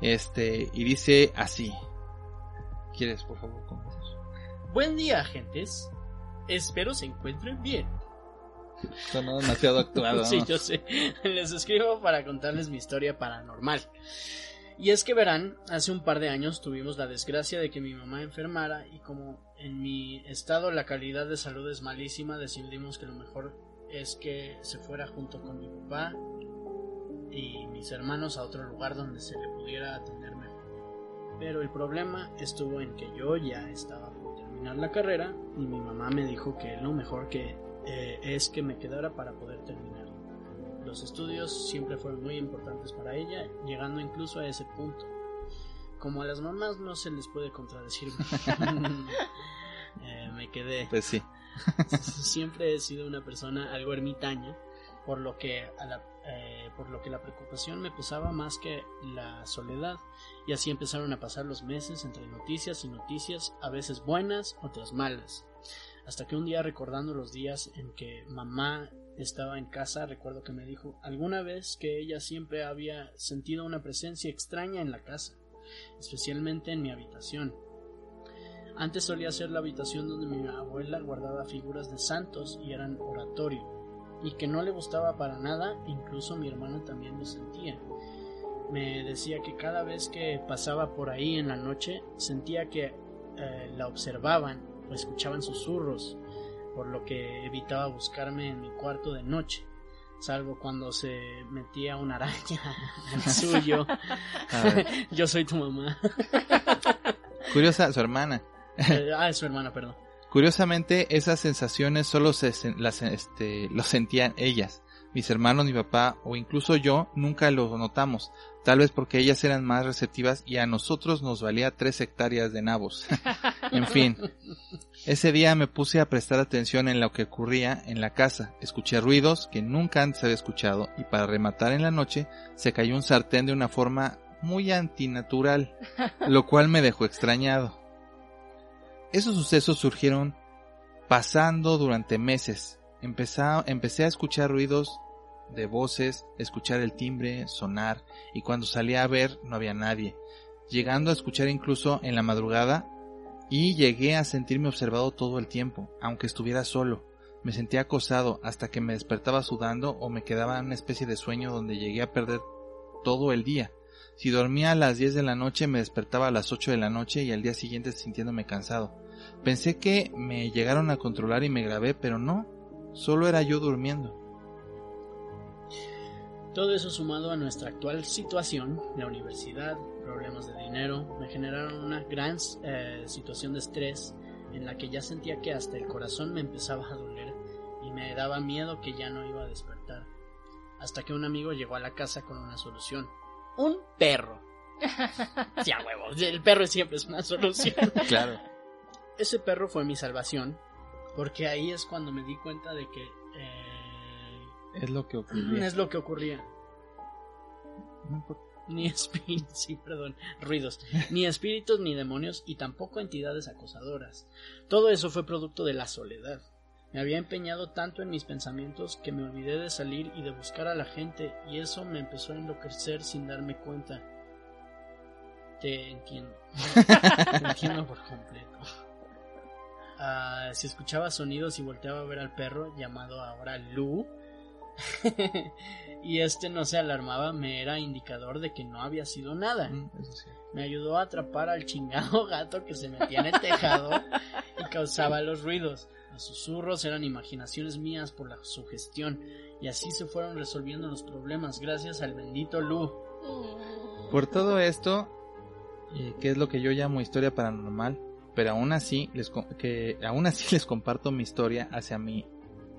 Este, y dice así. ¿Quieres, por favor, comenzar? Buen día, gentes. Espero se encuentren bien. Sonó demasiado actuado. Sí, ¿no? yo sé. Les escribo para contarles mi historia paranormal. Y es que verán, hace un par de años tuvimos la desgracia de que mi mamá enfermara y como en mi estado la calidad de salud es malísima, decidimos que lo mejor es que se fuera junto con mi papá y mis hermanos a otro lugar donde se le pudiera atender mejor. Pero el problema estuvo en que yo ya estaba por terminar la carrera y mi mamá me dijo que lo mejor que eh, es que me quedara para poder terminar. Los estudios siempre fueron muy importantes para ella, llegando incluso a ese punto. Como a las mamás no se les puede contradecir, eh, me quedé. Pues sí. Siempre he sido una persona algo ermitaña, por lo que a la, eh, por lo que la preocupación me pesaba más que la soledad, y así empezaron a pasar los meses entre noticias y noticias, a veces buenas, otras malas. Hasta que un día recordando los días en que mamá estaba en casa, recuerdo que me dijo alguna vez que ella siempre había sentido una presencia extraña en la casa, especialmente en mi habitación. Antes solía ser la habitación donde mi abuela guardaba figuras de santos y eran oratorio, y que no le gustaba para nada, incluso mi hermano también lo sentía. Me decía que cada vez que pasaba por ahí en la noche sentía que eh, la observaban o escuchaban susurros, por lo que evitaba buscarme en mi cuarto de noche, salvo cuando se metía una araña al suyo. A ver. Yo soy tu mamá. Curiosa, su hermana. Eh, ah, es su hermana, perdón. Curiosamente, esas sensaciones solo se, las, este, lo sentían ellas. Mis hermanos, mi papá o incluso yo nunca lo notamos, tal vez porque ellas eran más receptivas y a nosotros nos valía tres hectáreas de nabos. en fin, ese día me puse a prestar atención en lo que ocurría en la casa, escuché ruidos que nunca antes había escuchado y para rematar en la noche se cayó un sartén de una forma muy antinatural, lo cual me dejó extrañado. Esos sucesos surgieron pasando durante meses. Empecé a escuchar ruidos de voces, escuchar el timbre, sonar, y cuando salí a ver no había nadie, llegando a escuchar incluso en la madrugada, y llegué a sentirme observado todo el tiempo, aunque estuviera solo. Me sentía acosado hasta que me despertaba sudando o me quedaba en una especie de sueño donde llegué a perder todo el día. Si dormía a las 10 de la noche me despertaba a las 8 de la noche y al día siguiente sintiéndome cansado. Pensé que me llegaron a controlar y me grabé, pero no, solo era yo durmiendo. Todo eso sumado a nuestra actual situación, la universidad, problemas de dinero, me generaron una gran eh, situación de estrés en la que ya sentía que hasta el corazón me empezaba a doler y me daba miedo que ya no iba a despertar. Hasta que un amigo llegó a la casa con una solución. Un perro. Sí, a huevo. El perro siempre es una solución. Claro. Ese perro fue mi salvación. Porque ahí es cuando me di cuenta de que eh, Es lo que ocurría. es lo que ocurría. No. Ni espíritus, sí, perdón, ruidos, ni espíritus ni demonios y tampoco entidades acosadoras. Todo eso fue producto de la soledad. Me había empeñado tanto en mis pensamientos que me olvidé de salir y de buscar a la gente y eso me empezó a enloquecer sin darme cuenta. Te entiendo. Te entiendo por completo. Ah, si escuchaba sonidos y volteaba a ver al perro llamado ahora Lu y este no se alarmaba, me era indicador de que no había sido nada. Mm, eso sí. Me ayudó a atrapar al chingado gato que se metía en el tejado y causaba los ruidos. Los susurros eran imaginaciones mías por la sugestión y así se fueron resolviendo los problemas gracias al bendito Lu. Por todo esto, eh, que es lo que yo llamo historia paranormal, pero aún así les co- que aún así les comparto mi historia hacia mi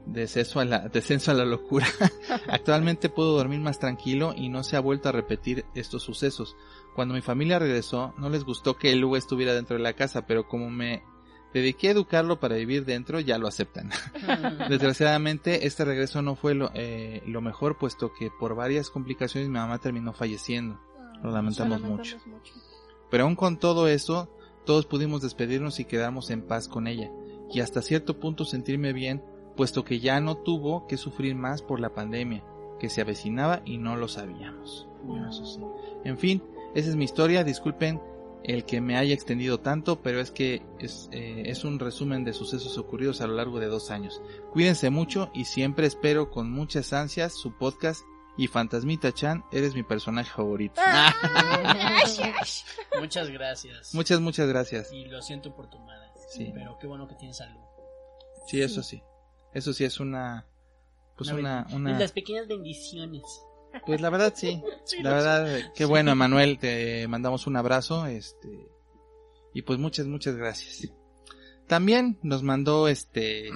descenso a la descenso a la locura. Actualmente puedo dormir más tranquilo y no se ha vuelto a repetir estos sucesos. Cuando mi familia regresó, no les gustó que el Lu estuviera dentro de la casa, pero como me dediqué a educarlo para vivir dentro, ya lo aceptan. Desgraciadamente, este regreso no fue lo, eh, lo mejor, puesto que por varias complicaciones mi mamá terminó falleciendo. Lo lamentamos mucho. Pero aún con todo eso, todos pudimos despedirnos y quedarnos en paz con ella, y hasta cierto punto sentirme bien, puesto que ya no tuvo que sufrir más por la pandemia, que se avecinaba y no lo sabíamos. Bueno, eso sí. En fin, esa es mi historia. Disculpen el que me haya extendido tanto, pero es que es, eh, es un resumen de sucesos ocurridos a lo largo de dos años. Cuídense mucho y siempre espero con muchas ansias su podcast y Fantasmita Chan, eres mi personaje favorito. Muchas gracias. muchas, muchas gracias. Y lo siento por tu madre. Sí. Pero qué bueno que tienes salud. Sí, eso sí. Eso sí es una... Pues una... una... Las pequeñas bendiciones. Pues la verdad sí. Sí, La verdad, eh, qué bueno, Emanuel, te mandamos un abrazo, este, y pues muchas, muchas gracias. También nos mandó este,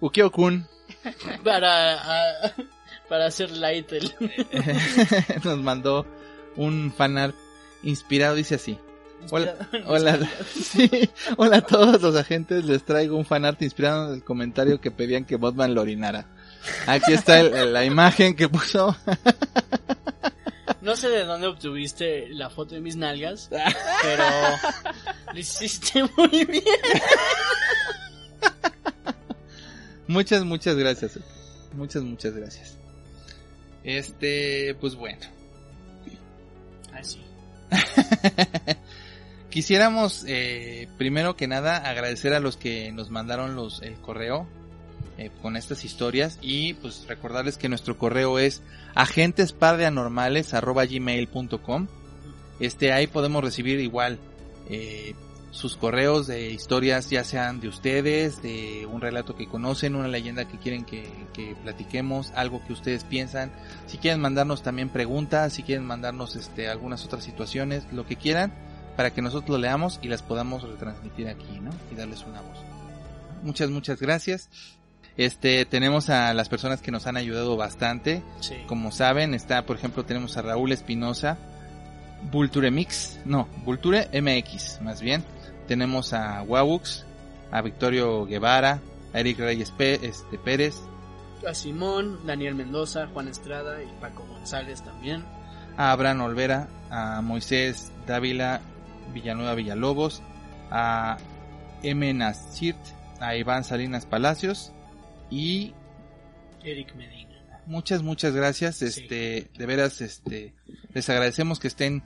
Ukio-kun, Para, ah, para hacer light el... nos mandó un fanart inspirado, dice así. Hola, hola, sí, hola a todos los agentes, les traigo un fanart inspirado en el comentario que pedían que Botman lo orinara. Aquí está el- la imagen que puso. No sé de dónde obtuviste la foto de mis nalgas, pero lo hiciste muy bien. Muchas, muchas gracias. Muchas, muchas gracias. Este, pues bueno. Así. Quisiéramos, eh, primero que nada, agradecer a los que nos mandaron los, el correo eh, con estas historias y pues recordarles que nuestro correo es agentespardeanormales.gmail.com Este, ahí podemos recibir igual eh, sus correos de historias, ya sean de ustedes, de un relato que conocen, una leyenda que quieren que, que platiquemos, algo que ustedes piensan. Si quieren mandarnos también preguntas, si quieren mandarnos este, algunas otras situaciones, lo que quieran, para que nosotros lo leamos y las podamos retransmitir aquí, ¿no? Y darles una voz. Muchas, muchas gracias. Este, tenemos a las personas que nos han ayudado bastante. Sí. Como saben, está, por ejemplo, tenemos a Raúl Espinosa, Vulture Mix, no, Vulture MX, más bien. Tenemos a Wawux, a Victorio Guevara, a Eric Reyes este, Pérez, A Simón, Daniel Mendoza, Juan Estrada y Paco González también. a Abraham Olvera, a Moisés Dávila Villanueva Villalobos, a M. Nasirt, a Iván Salinas Palacios y Eric Medina. muchas muchas gracias Sí. este de veras este les agradecemos que estén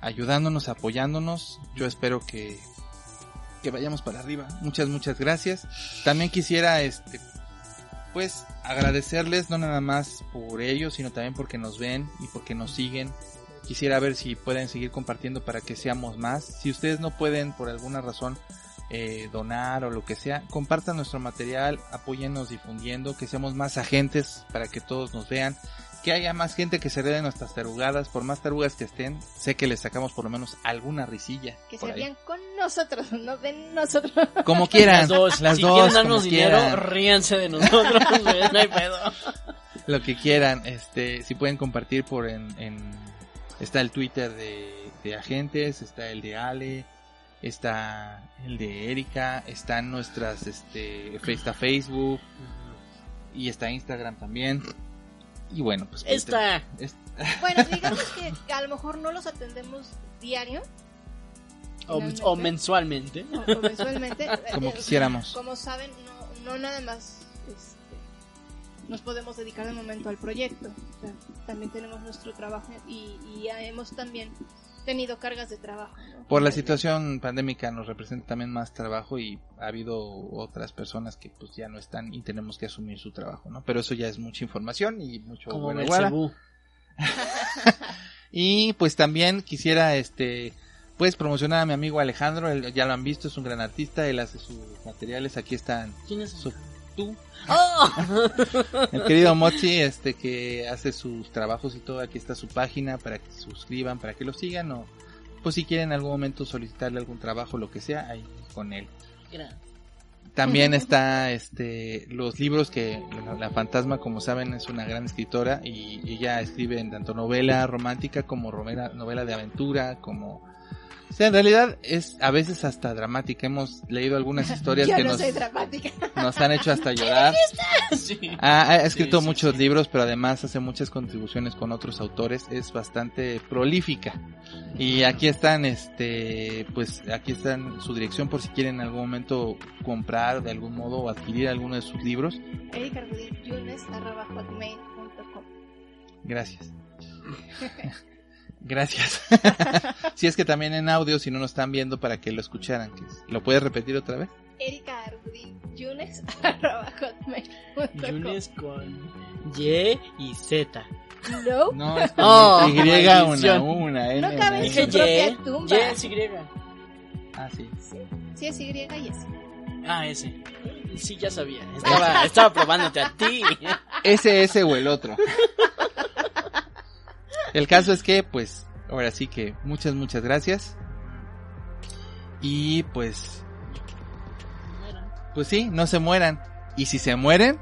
ayudándonos apoyándonos yo espero que que vayamos para arriba. Muchas muchas gracias. También quisiera este pues agradecerles no nada más por ello sino también porque nos ven y porque nos siguen. Quisiera ver si pueden seguir compartiendo para que seamos más. Si ustedes no pueden por alguna razón eh, donar o lo que sea, compartan nuestro material, apóyennos difundiendo, que seamos más agentes para que todos nos vean, que haya más gente que se ríe de nuestras tarugadas, por más tarugas que estén, sé que les sacamos por lo menos alguna risilla. Que se rían con nosotros, no de nosotros. Como quieran, Las dos. las si dos, quieren como darnos dinero, quieran, ríanse de nosotros, no hay pedo. lo que quieran, este, si pueden compartir por en, en está el Twitter de, de agentes, está el de Ale, está el de Erika, están nuestras, este, está Facebook, y está Instagram también. Y bueno, pues Esta. es- Bueno, digamos que a lo mejor no los atendemos diario O, mensualmente. o, o mensualmente. como Eh, quisiéramos. Como saben, no, no nada más este, nos podemos dedicar de momento al proyecto. O sea, también tenemos nuestro trabajo y, y ya hemos también tenido cargas de trabajo. ¿no? Por la situación pandémica nos representa también más trabajo y ha habido otras personas que pues ya no están y tenemos que asumir su trabajo, ¿no? Pero eso ya es mucha información y mucho Como bueno. Y pues también quisiera este pues promocionar a mi amigo Alejandro, él- ya lo han visto, es un gran artista, él hace sus materiales, aquí están ¿Quién es? su- tú, ¡Oh! el querido Mochi, este que hace sus trabajos y todo, aquí está su página para que se suscriban, para que lo sigan o pues si quieren en algún momento solicitarle algún trabajo, lo que sea, ahí con él. Gracias. También está este los libros que la, la fantasma como saben es una gran escritora y ella escribe en tanto novela romántica como romera- novela de aventura como o sea, en realidad es a veces hasta dramática. Hemos leído algunas historias Yo que no nos, soy dramática. nos han hecho hasta llorar. Sí. Ha, ha escrito Sí, sí, muchos sí. libros, pero además hace muchas contribuciones con otros autores. Es bastante prolífica. Y aquí están, este, pues aquí están su dirección por si quieren en algún momento comprar de algún modo o adquirir alguno de sus libros. Gracias. Gracias. si es que también en audio, si no nos están viendo, para que lo escucharan. ¿Lo puedes repetir otra vez? Erika Ardín, Yunes, arroba hotmail.com. Yunes con Y y Z. No, No, es con Oh, Y una, una, N, No cabe en su propia Y. tumba. Y es Y. Ah, sí. Sí, sí es Y y es. Ah, ese. Sí, ya sabía. Estaba, estaba probándote a ti. Ese, ese o el otro. El caso es que, pues, ahora sí que muchas, muchas gracias. Y pues, pues sí, no se mueran. Y si se mueren,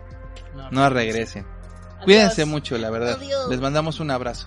no regresen. Cuídense mucho, la verdad. Les mandamos un abrazo.